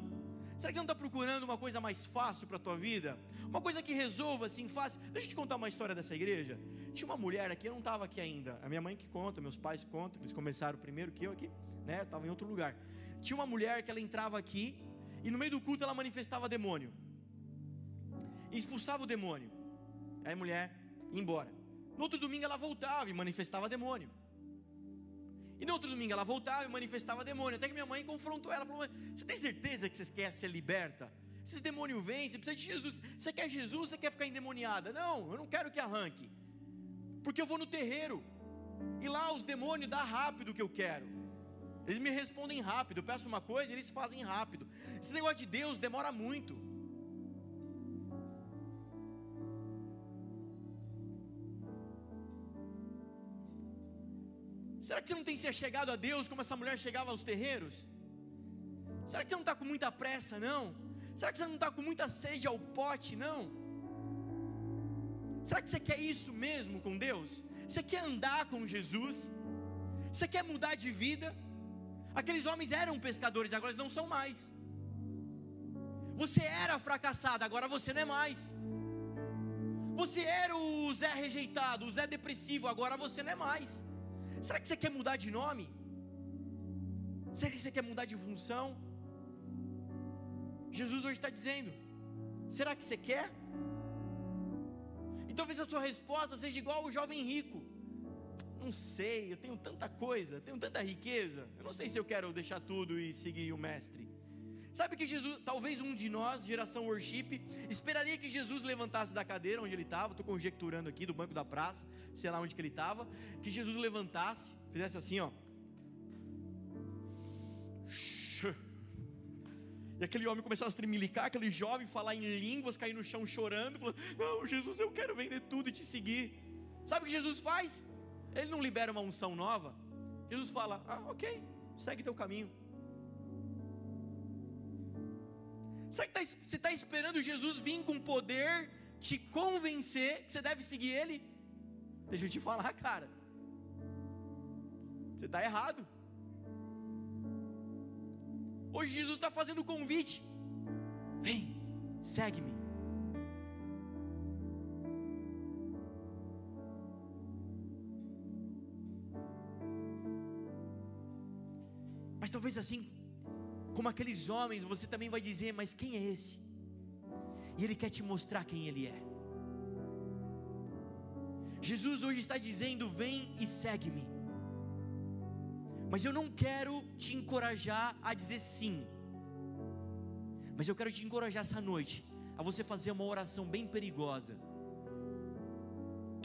Será que você não está procurando uma coisa mais fácil para a tua vida? Uma coisa que resolva assim fácil? Deixa eu te contar uma história dessa igreja. Tinha uma mulher aqui, eu não estava aqui ainda. A minha mãe que conta, meus pais contam, eles começaram primeiro que eu aqui, né? Estava em outro lugar. Tinha uma mulher que ela entrava aqui e no meio do culto ela manifestava demônio. E expulsava o demônio. Aí a mulher ia embora. No outro domingo ela voltava e manifestava demônio. E no outro domingo ela voltava e manifestava demônio. Até que minha mãe confrontou ela, falou: "Você tem certeza que você quer ser liberta? Esses demônios vêm, você precisa de Jesus. Você quer Jesus, você quer ficar endemoniada? Não, eu não quero que arranque. Porque eu vou no terreiro. E lá os demônios dá rápido o que eu quero. Eles me respondem rápido. Eu peço uma coisa, eles fazem rápido. Esse negócio de Deus demora muito. Será que você não tem se chegado a Deus como essa mulher chegava aos terreiros? Será que você não está com muita pressa, não? Será que você não está com muita sede ao pote, não? Será que você quer isso mesmo com Deus? Você quer andar com Jesus? Você quer mudar de vida? Aqueles homens eram pescadores, agora eles não são mais. Você era fracassado, agora você não é mais. Você era o Zé rejeitado, o Zé depressivo, agora você não é mais. Será que você quer mudar de nome? Será que você quer mudar de função? Jesus hoje está dizendo: será que você quer? E talvez a sua resposta seja igual ao jovem rico. Não sei, eu tenho tanta coisa, tenho tanta riqueza, eu não sei se eu quero deixar tudo e seguir o Mestre. Sabe que Jesus, talvez um de nós, geração worship, esperaria que Jesus levantasse da cadeira onde ele estava, estou conjecturando aqui, do banco da praça, sei lá onde que ele estava, que Jesus levantasse, fizesse assim, ó. E aquele homem começasse a tremelicar, aquele jovem falar em línguas, cair no chão chorando, falando: Não, Jesus, eu quero vender tudo e te seguir. Sabe o que Jesus faz? Ele não libera uma unção nova. Jesus fala: Ah, ok, segue teu caminho. Será que tá você está esperando Jesus vir com poder, te convencer que você deve seguir Ele? Deixa eu te falar, cara. Você está errado. Hoje Jesus está fazendo o convite. Vem, segue-me. Mas talvez assim, como aqueles homens, você também vai dizer: Mas quem é esse? E Ele quer te mostrar quem Ele é. Jesus hoje está dizendo: Vem e segue-me. Mas eu não quero te encorajar a dizer sim. Mas eu quero te encorajar essa noite a você fazer uma oração bem perigosa.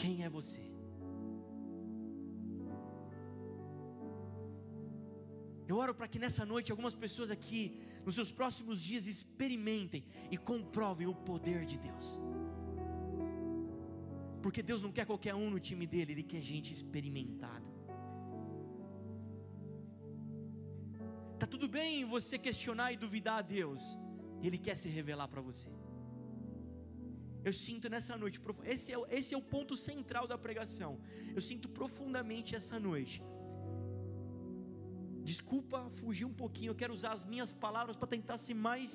Quem é você? Eu oro para que nessa noite algumas pessoas aqui, nos seus próximos dias, experimentem e comprovem o poder de Deus. Porque Deus não quer qualquer um no time dele, Ele quer gente experimentada. Tá tudo bem você questionar e duvidar a Deus, Ele quer se revelar para você. Eu sinto nessa noite, esse é, esse é o ponto central da pregação. Eu sinto profundamente essa noite Desculpa fugir um pouquinho, eu quero usar as minhas palavras para tentar ser mais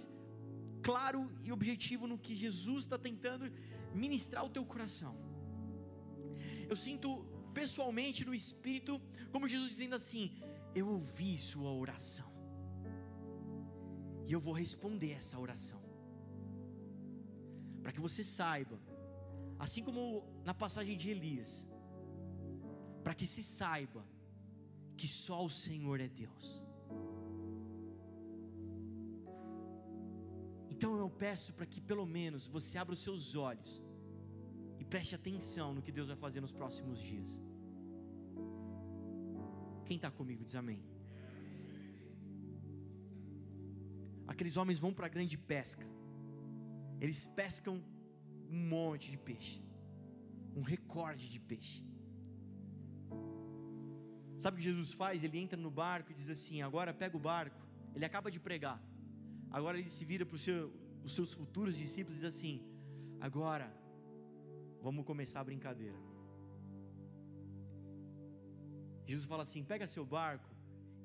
claro e objetivo no que Jesus está tentando ministrar o teu coração. Eu sinto pessoalmente no Espírito, como Jesus dizendo assim: Eu ouvi sua oração, e eu vou responder essa oração, para que você saiba, assim como na passagem de Elias, para que se saiba que só o Senhor é Deus. Então eu peço para que pelo menos você abra os seus olhos e preste atenção no que Deus vai fazer nos próximos dias. Quem está comigo diz amém. Aqueles homens vão para a grande pesca, eles pescam um monte de peixe, um recorde de peixe. Sabe o que Jesus faz? Ele entra no barco e diz assim: agora pega o barco. Ele acaba de pregar. Agora ele se vira para seu, os seus futuros discípulos e diz assim: agora vamos começar a brincadeira. Jesus fala assim: pega seu barco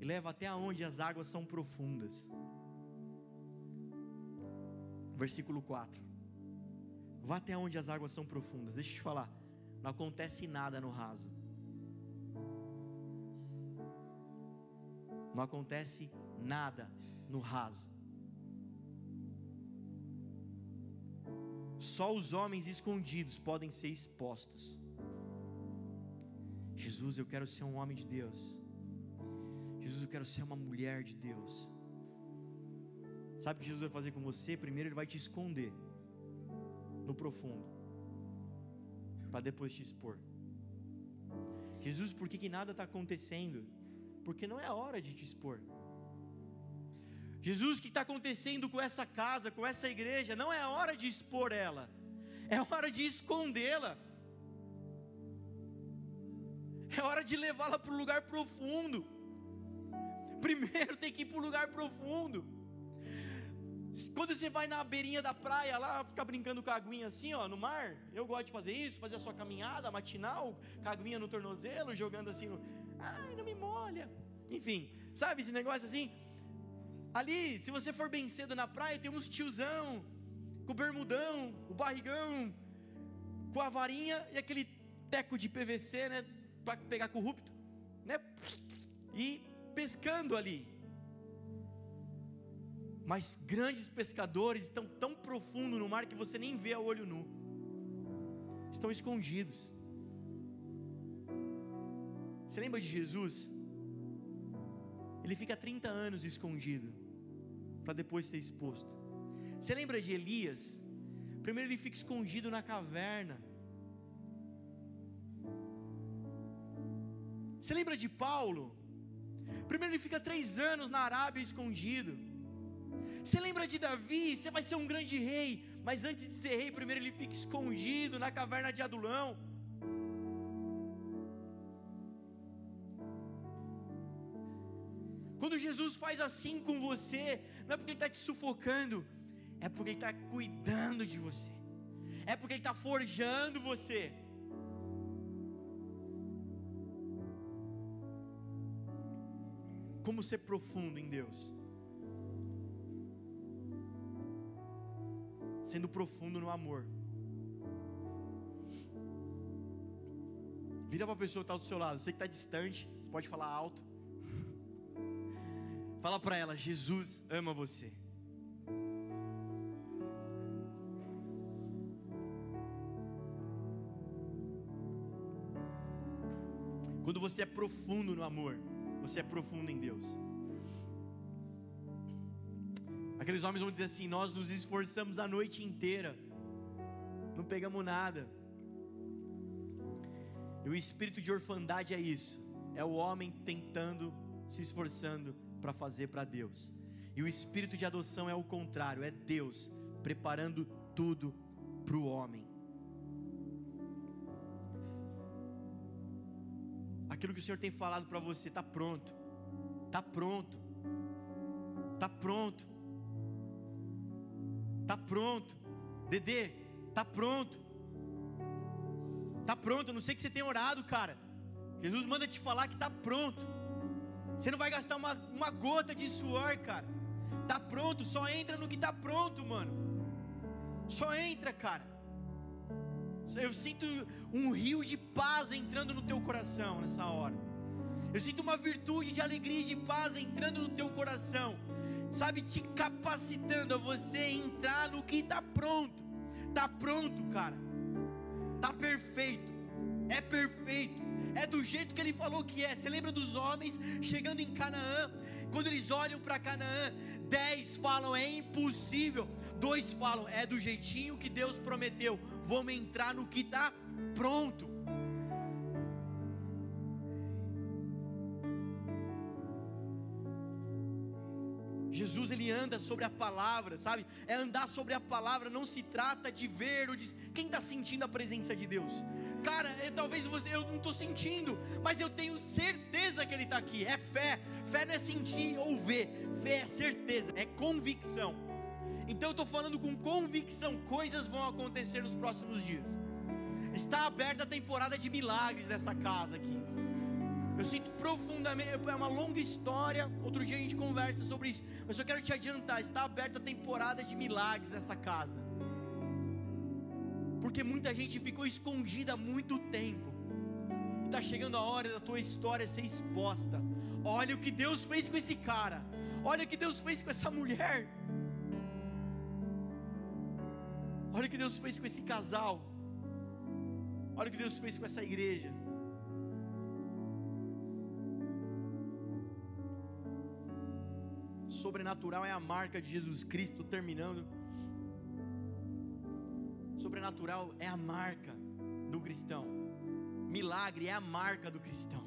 e leva até onde as águas são profundas. Versículo 4. Vá até onde as águas são profundas. Deixa eu te falar. Não acontece nada no raso. Não acontece nada no raso. Só os homens escondidos podem ser expostos. Jesus, eu quero ser um homem de Deus. Jesus, eu quero ser uma mulher de Deus. Sabe o que Jesus vai fazer com você? Primeiro, Ele vai te esconder no profundo, para depois te expor. Jesus, por que, que nada está acontecendo? Porque não é hora de te expor. Jesus, o que está acontecendo com essa casa, com essa igreja? Não é hora de expor ela, é hora de escondê-la, é hora de levá-la para o lugar profundo. Primeiro tem que ir para o lugar profundo. Quando você vai na beirinha da praia lá, ficar brincando com a aguinha assim, ó, no mar, eu gosto de fazer isso, fazer a sua caminhada matinal, com a aguinha no tornozelo, jogando assim no. Ai, não me molha. Enfim, sabe esse negócio assim? Ali, se você for bem cedo na praia, tem uns tiozão, com o bermudão, o barrigão, com a varinha e aquele teco de PVC, né? Para pegar corrupto, né? E pescando ali. Mas grandes pescadores estão tão profundo no mar que você nem vê a olho nu. Estão escondidos. Você lembra de Jesus? Ele fica 30 anos escondido para depois ser exposto. Você lembra de Elias? Primeiro ele fica escondido na caverna. Você lembra de Paulo? Primeiro ele fica três anos na Arábia escondido. Você lembra de Davi? Você vai ser um grande rei, mas antes de ser rei, primeiro ele fica escondido na caverna de Adulão. Quando Jesus faz assim com você, não é porque Ele está te sufocando, é porque Ele está cuidando de você, é porque Ele está forjando você. Como ser profundo em Deus? Sendo profundo no amor. Vira para a pessoa que está do seu lado, você que está distante, você pode falar alto. Fala para ela: Jesus ama você. Quando você é profundo no amor, você é profundo em Deus. Aqueles homens vão dizer assim: Nós nos esforçamos a noite inteira, não pegamos nada. E o espírito de orfandade é isso: é o homem tentando, se esforçando para fazer para Deus. E o espírito de adoção é o contrário, é Deus preparando tudo para o homem. Aquilo que o Senhor tem falado para você está pronto, está pronto, está pronto, está pronto, Dedê, está pronto, está pronto. Eu não sei que você tem orado, cara. Jesus manda te falar que está pronto. Você não vai gastar uma, uma gota de suor, cara. Tá pronto, só entra no que tá pronto, mano. Só entra, cara. Eu sinto um rio de paz entrando no teu coração nessa hora. Eu sinto uma virtude de alegria e de paz entrando no teu coração. Sabe, te capacitando a você entrar no que está pronto. Tá pronto, cara. Tá perfeito. É perfeito é do jeito que ele falou que é. Você lembra dos homens chegando em Canaã? Quando eles olham para Canaã, dez falam é impossível, dois falam é do jeitinho que Deus prometeu. Vamos entrar no que está pronto. Jesus ele anda sobre a palavra, sabe? É andar sobre a palavra, não se trata de ver ou de. Quem está sentindo a presença de Deus? Cara, é, talvez você, eu não estou sentindo, mas eu tenho certeza que Ele está aqui. É fé. Fé não é sentir ou ver. Fé é certeza, é convicção. Então eu estou falando com convicção, coisas vão acontecer nos próximos dias. Está aberta a temporada de milagres nessa casa aqui. Eu sinto profundamente, é uma longa história. Outro dia a gente conversa sobre isso. Mas eu quero te adiantar: está aberta a temporada de milagres nessa casa. Porque muita gente ficou escondida há muito tempo. Está chegando a hora da tua história ser exposta. Olha o que Deus fez com esse cara. Olha o que Deus fez com essa mulher. Olha o que Deus fez com esse casal. Olha o que Deus fez com essa igreja. Sobrenatural é a marca de Jesus Cristo, terminando. Sobrenatural é a marca do cristão. Milagre é a marca do cristão.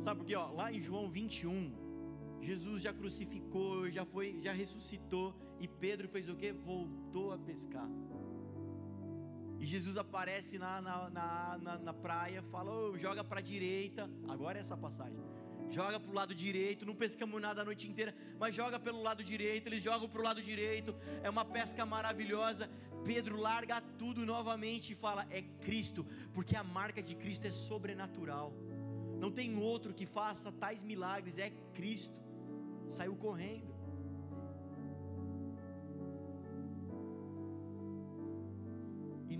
Sabe por quê? Ó, lá em João 21, Jesus já crucificou, já foi, já ressuscitou, e Pedro fez o que? Voltou a pescar. E Jesus aparece na, na, na, na, na praia, fala, oh, joga para a direita. Agora é essa passagem. Joga para o lado direito, não pescamos nada a noite inteira, mas joga pelo lado direito, eles jogam para o lado direito, é uma pesca maravilhosa. Pedro larga tudo novamente e fala: É Cristo, porque a marca de Cristo é sobrenatural. Não tem outro que faça tais milagres, é Cristo. Saiu correndo.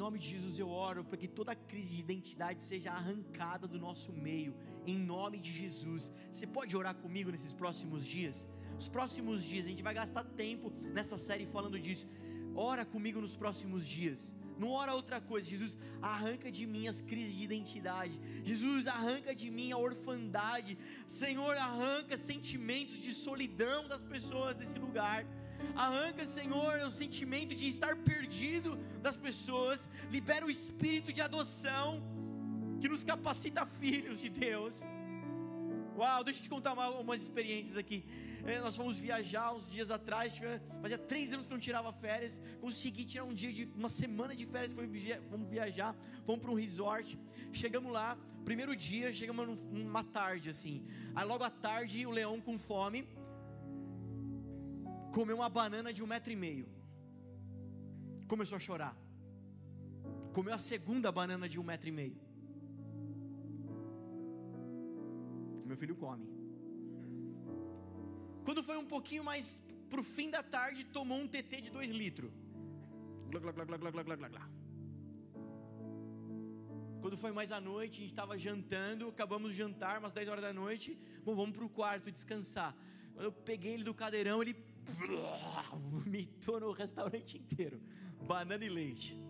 Nome de Jesus eu oro para que toda crise de identidade seja arrancada do nosso meio, em nome de Jesus. Você pode orar comigo nesses próximos dias? Os próximos dias, a gente vai gastar tempo nessa série falando disso. Ora comigo nos próximos dias. Não ora outra coisa, Jesus, arranca de mim as crises de identidade. Jesus, arranca de mim a orfandade. Senhor, arranca sentimentos de solidão das pessoas desse lugar. Arranca, Senhor, o sentimento de estar perdido das pessoas. Libera o espírito de adoção que nos capacita filhos de Deus. Uau, deixa eu te contar algumas experiências aqui. É, nós fomos viajar uns dias atrás, fazia três anos que eu não tirava férias. Consegui tirar um dia de uma semana de férias. Fomos viajar, fomos para um resort. Chegamos lá, primeiro dia, chegamos numa tarde assim. Aí logo à tarde, o leão com fome comeu uma banana de um metro e meio. Começou a chorar. Comeu a segunda banana de um metro e meio. Meu filho come. Quando foi um pouquinho mais pro fim da tarde, tomou um TT de 2 litros. Quando foi mais à noite, a gente estava jantando, acabamos de jantar, umas 10 horas da noite. Bom, vamos para o quarto descansar. Quando eu peguei ele do cadeirão, ele vomitou no restaurante inteiro. Banana e leite.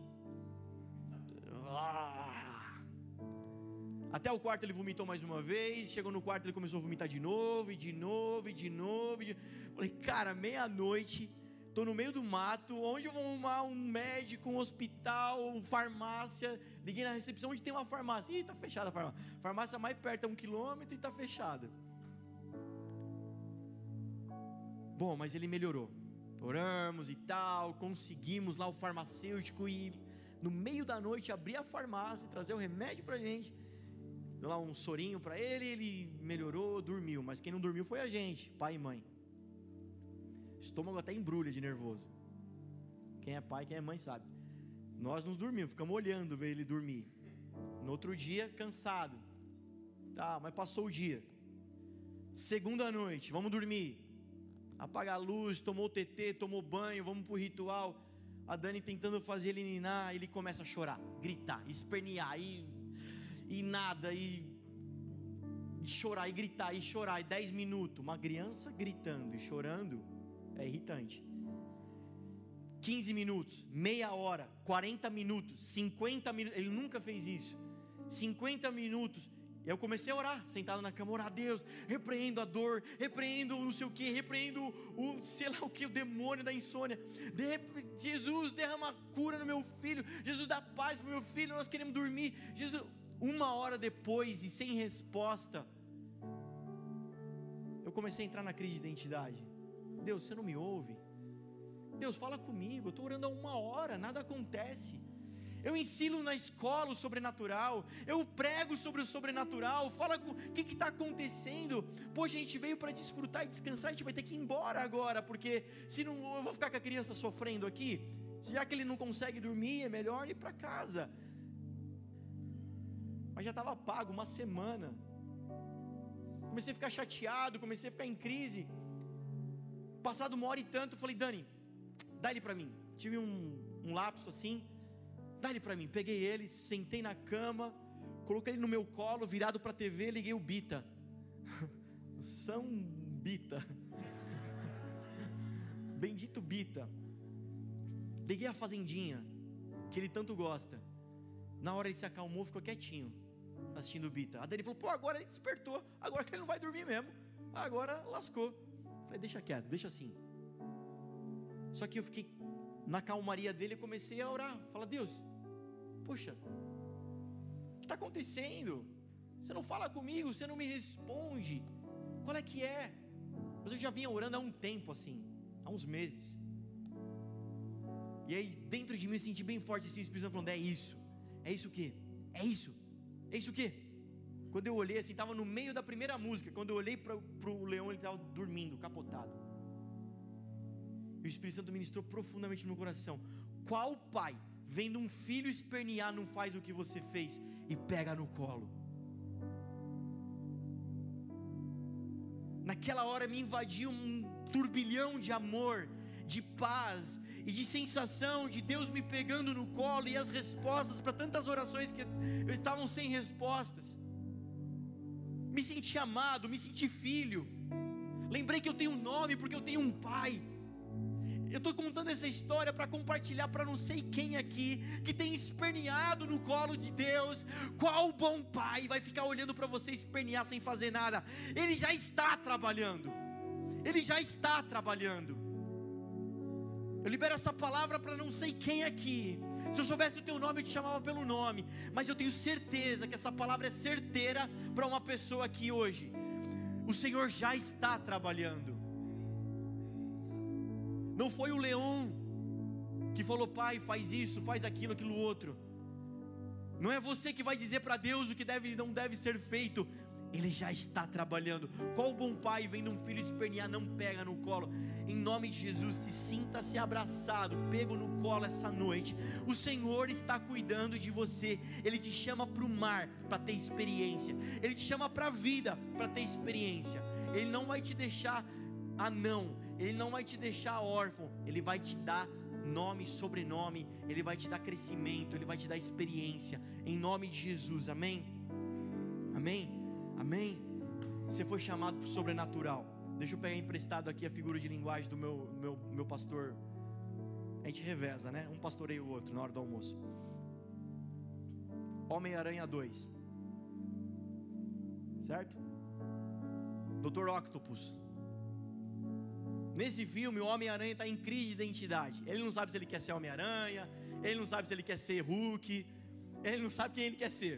Até o quarto ele vomitou mais uma vez. Chegou no quarto ele começou a vomitar de novo, e de novo, e de novo. E. Falei, cara, meia-noite, tô no meio do mato. Onde eu vou arrumar um médico, um hospital, farmácia? Liguei na recepção onde tem uma farmácia. Ih, tá fechada a farmácia. Farmácia mais perto é um quilômetro e tá fechada. Bom, mas ele melhorou. Oramos e tal, conseguimos lá o farmacêutico e no meio da noite abrir a farmácia e trazer o remédio pra gente deu lá um sorinho para ele, ele melhorou, dormiu. Mas quem não dormiu foi a gente, pai e mãe. Estômago até embrulha de nervoso. Quem é pai, quem é mãe sabe. Nós nos dormimos, ficamos olhando ver ele dormir. No outro dia, cansado. Tá, mas passou o dia. Segunda noite, vamos dormir. Apaga a luz, tomou o TT, tomou banho, vamos pro ritual. A Dani tentando fazer ele ninar, ele começa a chorar, gritar, espernear, e e nada, e, e chorar, e gritar, e chorar, e 10 minutos. Uma criança gritando e chorando é irritante. 15 minutos, meia hora, 40 minutos, 50 minutos, ele nunca fez isso. 50 minutos, eu comecei a orar, sentado na cama, orar a Deus, repreendo a dor, repreendo não sei o que, repreendo o, sei lá o que, o demônio da insônia. De, Jesus derrama cura no meu filho, Jesus dá paz para o meu filho, nós queremos dormir. Jesus, uma hora depois e sem resposta, eu comecei a entrar na crise de identidade. Deus, você não me ouve? Deus, fala comigo. Eu estou orando há uma hora, nada acontece. Eu ensino na escola o sobrenatural, eu prego sobre o sobrenatural. Fala o que está acontecendo. Poxa, a gente veio para desfrutar e descansar, a gente vai ter que ir embora agora, porque se não eu vou ficar com a criança sofrendo aqui. Já que ele não consegue dormir, é melhor ir para casa mas já estava pago uma semana. Comecei a ficar chateado, comecei a ficar em crise. Passado uma hora e tanto, falei, Dani, dá ele para mim. Tive um, um lapso assim, dá ele para mim. Peguei ele, sentei na cama, coloquei ele no meu colo, virado para a TV, liguei o Bita. São Bita. Bendito Bita. Liguei a fazendinha, que ele tanto gosta. Na hora ele se acalmou, ficou quietinho, assistindo o Bita. A Dani falou: pô, agora ele despertou, agora que ele não vai dormir mesmo. Agora lascou. Falei: deixa quieto, deixa assim. Só que eu fiquei na calmaria dele, eu comecei a orar. Fala: Deus, poxa, o que está acontecendo? Você não fala comigo, você não me responde. Qual é que é? Mas eu já vinha orando há um tempo assim, há uns meses. E aí, dentro de mim, eu senti bem forte assim, o Espírito Santo falando: é isso, é isso o quê? É isso, é isso o quê? Quando eu olhei assim, estava no meio da primeira música. Quando eu olhei para o leão, ele estava dormindo, capotado. E o Espírito Santo ministrou profundamente no meu coração. Qual pai, vendo um filho espernear, não faz o que você fez e pega no colo? Naquela hora me invadiu um turbilhão de amor, de paz e de sensação de Deus me pegando no colo e as respostas para tantas orações que estavam sem respostas. Me senti amado, me senti filho. Lembrei que eu tenho um nome porque eu tenho um pai. Eu estou contando essa história para compartilhar para não sei quem aqui que tem esperneado no colo de Deus. Qual bom pai vai ficar olhando para você espernear sem fazer nada? Ele já está trabalhando. Ele já está trabalhando. Eu libero essa palavra para não sei quem aqui. Se eu soubesse o teu nome, eu te chamava pelo nome. Mas eu tenho certeza que essa palavra é certeira para uma pessoa aqui hoje. O Senhor já está trabalhando. Não foi o leão que falou, pai, faz isso, faz aquilo, aquilo outro. Não é você que vai dizer para Deus o que deve e não deve ser feito. Ele já está trabalhando. Qual bom pai vendo um filho espernear, não pega no colo? Em nome de Jesus, se sinta-se abraçado, pego no colo essa noite. O Senhor está cuidando de você. Ele te chama para o mar para ter experiência. Ele te chama para a vida para ter experiência. Ele não vai te deixar anão. Ele não vai te deixar órfão, Ele vai te dar nome, sobrenome, Ele vai te dar crescimento, Ele vai te dar experiência, em nome de Jesus, amém? Amém? Amém? Você foi chamado para o sobrenatural. Deixa eu pegar emprestado aqui a figura de linguagem do meu, meu, meu pastor. A gente reveza, né? Um pastoreia o outro na hora do almoço. Homem-Aranha 2. Certo? Doutor Octopus. Nesse filme, o Homem-Aranha está em crise de identidade. Ele não sabe se ele quer ser Homem-Aranha, ele não sabe se ele quer ser Hulk, ele não sabe quem ele quer ser.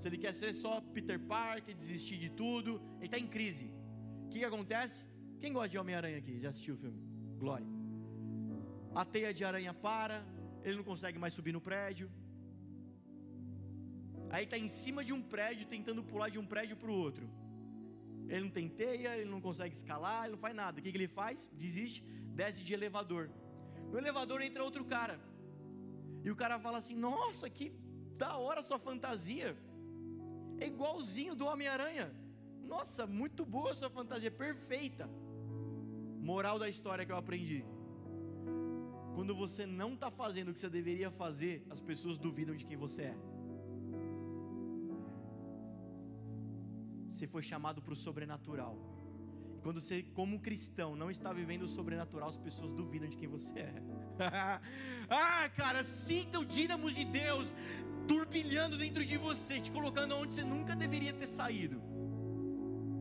Se ele quer ser só Peter Parker, desistir de tudo, ele está em crise. O que, que acontece? Quem gosta de Homem-Aranha aqui? Já assistiu o filme? Glória. A teia de aranha para, ele não consegue mais subir no prédio. Aí está em cima de um prédio, tentando pular de um prédio para o outro. Ele não tem teia, ele não consegue escalar, ele não faz nada. O que, que ele faz? Desiste, desce de elevador. No elevador entra outro cara. E o cara fala assim: Nossa, que da hora sua fantasia. É igualzinho do Homem-Aranha. Nossa, muito boa sua fantasia, perfeita. Moral da história que eu aprendi: Quando você não está fazendo o que você deveria fazer, as pessoas duvidam de quem você é. Você foi chamado para o sobrenatural. E quando você, como cristão, não está vivendo o sobrenatural, as pessoas duvidam de quem você é. ah, cara, sinta o dínamo de Deus turbilhando dentro de você, te colocando onde você nunca deveria ter saído.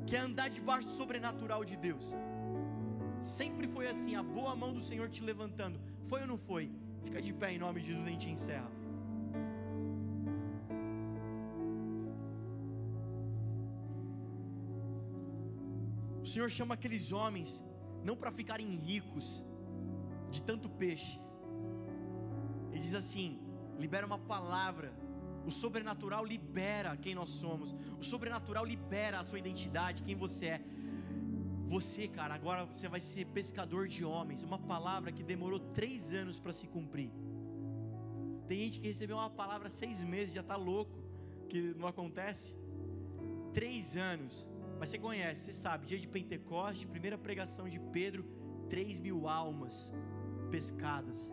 Que é andar debaixo do sobrenatural de Deus. Sempre foi assim, a boa mão do Senhor te levantando. Foi ou não foi? Fica de pé em nome de Jesus, a gente encerra. O Senhor chama aqueles homens não para ficarem ricos de tanto peixe. Ele diz assim: libera uma palavra. O sobrenatural libera quem nós somos. O sobrenatural libera a sua identidade, quem você é. Você, cara, agora você vai ser pescador de homens. Uma palavra que demorou três anos para se cumprir. Tem gente que recebeu uma palavra seis meses, já está louco, que não acontece. Três anos Mas você conhece, você sabe, dia de Pentecoste, primeira pregação de Pedro, 3 mil almas pescadas.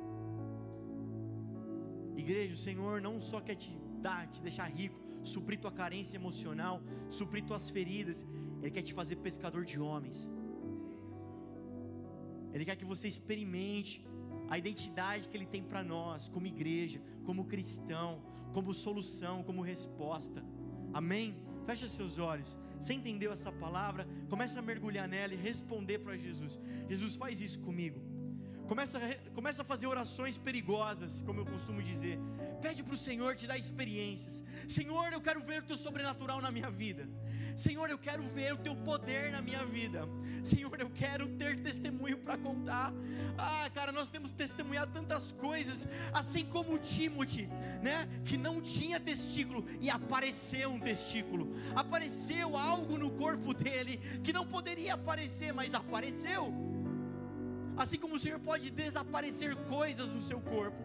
Igreja, o Senhor não só quer te dar, te deixar rico, suprir tua carência emocional, suprir tuas feridas, Ele quer te fazer pescador de homens. Ele quer que você experimente a identidade que Ele tem para nós, como igreja, como cristão, como solução, como resposta. Amém? Fecha seus olhos. Você entendeu essa palavra? Começa a mergulhar nela e responder para Jesus. Jesus faz isso comigo. Começa, começa a fazer orações perigosas, como eu costumo dizer. Pede para o Senhor te dar experiências. Senhor, eu quero ver o teu sobrenatural na minha vida. Senhor, eu quero ver o teu poder na minha vida. Senhor, eu quero ter testemunho para contar. Ah, cara, nós temos testemunhado tantas coisas, assim como o Timothy, né, que não tinha testículo e apareceu um testículo. Apareceu algo no corpo dele que não poderia aparecer, mas apareceu. Assim como o Senhor pode desaparecer coisas no seu corpo,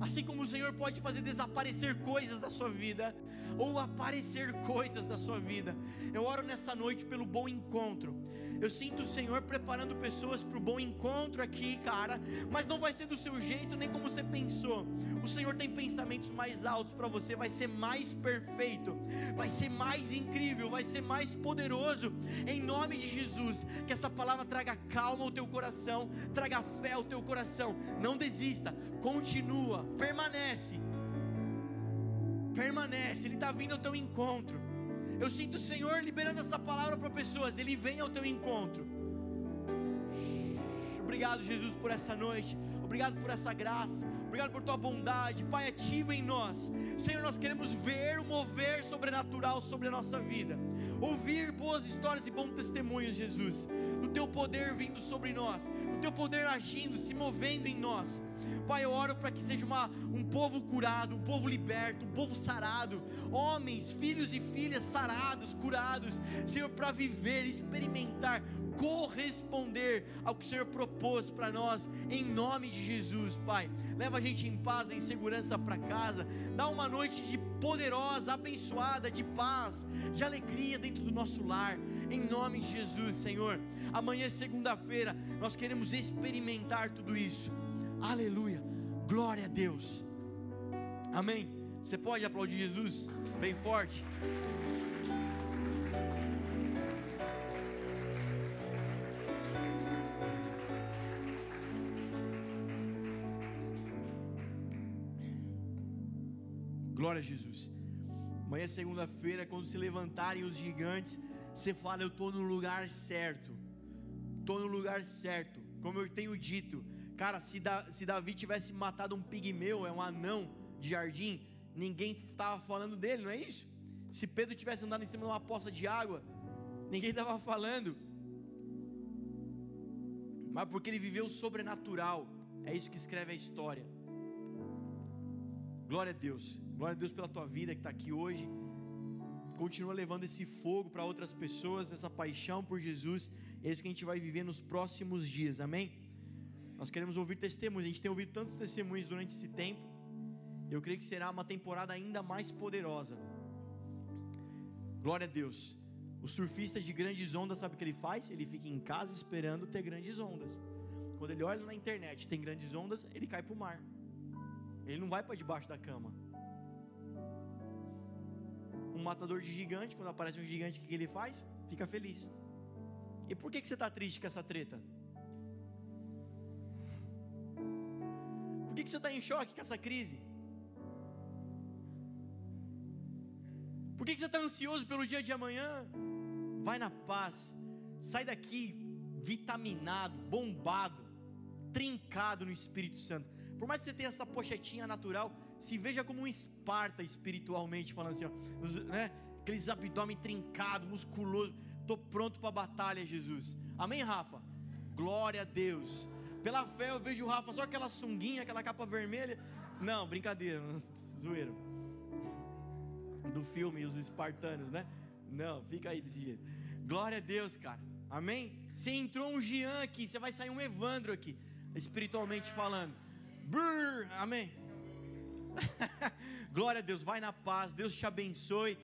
assim como o Senhor pode fazer desaparecer coisas da sua vida, ou aparecer coisas da sua vida. Eu oro nessa noite pelo bom encontro. Eu sinto o Senhor preparando pessoas para o bom encontro aqui, cara, mas não vai ser do seu jeito nem como você pensou. O Senhor tem pensamentos mais altos para você, vai ser mais perfeito, vai ser mais incrível, vai ser mais poderoso. Em nome de Jesus, que essa palavra traga calma ao teu coração, traga fé ao teu coração. Não desista, continua, permanece permanece, Ele está vindo ao teu encontro. Eu sinto o Senhor liberando essa palavra para pessoas, Ele vem ao teu encontro. Obrigado, Jesus, por essa noite. Obrigado por essa graça. Obrigado por tua bondade. Pai, ativa em nós. Senhor, nós queremos ver o mover sobrenatural sobre a nossa vida. Ouvir boas histórias e bons testemunhos, Jesus. Do teu poder vindo sobre nós. Do teu poder agindo, se movendo em nós. Pai, eu oro para que seja uma, um povo curado, um povo liberto, um povo sarado, homens, filhos e filhas sarados, curados, Senhor, para viver, experimentar, corresponder ao que o Senhor propôs para nós, em nome de Jesus, Pai. Leva a gente em paz, em segurança para casa, dá uma noite de poderosa, abençoada, de paz, de alegria dentro do nosso lar, em nome de Jesus, Senhor. Amanhã, segunda-feira, nós queremos experimentar tudo isso Aleluia. Glória a Deus. Amém. Você pode aplaudir Jesus bem forte. Glória a Jesus. Amanhã, segunda-feira, quando se levantarem os gigantes, você fala: Eu estou no lugar certo. Estou no lugar certo. Como eu tenho dito, Cara, se, da, se Davi tivesse matado um pigmeu, é um anão de jardim, ninguém estava falando dele, não é isso? Se Pedro tivesse andado em cima de uma poça de água, ninguém estava falando. Mas porque ele viveu o sobrenatural, é isso que escreve a história. Glória a Deus, glória a Deus pela tua vida que está aqui hoje. Continua levando esse fogo para outras pessoas, essa paixão por Jesus. É isso que a gente vai viver nos próximos dias, amém? Nós queremos ouvir testemunhos. A gente tem ouvido tantos testemunhos durante esse tempo. Eu creio que será uma temporada ainda mais poderosa. Glória a Deus. O surfista de grandes ondas, sabe o que ele faz? Ele fica em casa esperando ter grandes ondas. Quando ele olha na internet, tem grandes ondas, ele cai para o mar. Ele não vai para debaixo da cama. Um matador de gigante, quando aparece um gigante, o que ele faz? Fica feliz. E por que, que você está triste com essa treta? Que, você está em choque com essa crise? Por que, que você está ansioso pelo dia de amanhã? Vai na paz, sai daqui vitaminado, bombado, trincado no Espírito Santo. Por mais que você tenha essa pochetinha natural, se veja como um Esparta espiritualmente, falando assim, ó, né? aqueles abdômen trincado, musculoso. Estou pronto para a batalha, Jesus. Amém, Rafa? Glória a Deus. Pela fé eu vejo o Rafa só aquela sunguinha, aquela capa vermelha. Não, brincadeira, zoeira. Do filme, os espartanos, né? Não, fica aí desse jeito. Glória a Deus, cara. Amém? Se entrou um Jean aqui, você vai sair um Evandro aqui, espiritualmente falando. Brrr, amém. Glória a Deus, vai na paz, Deus te abençoe.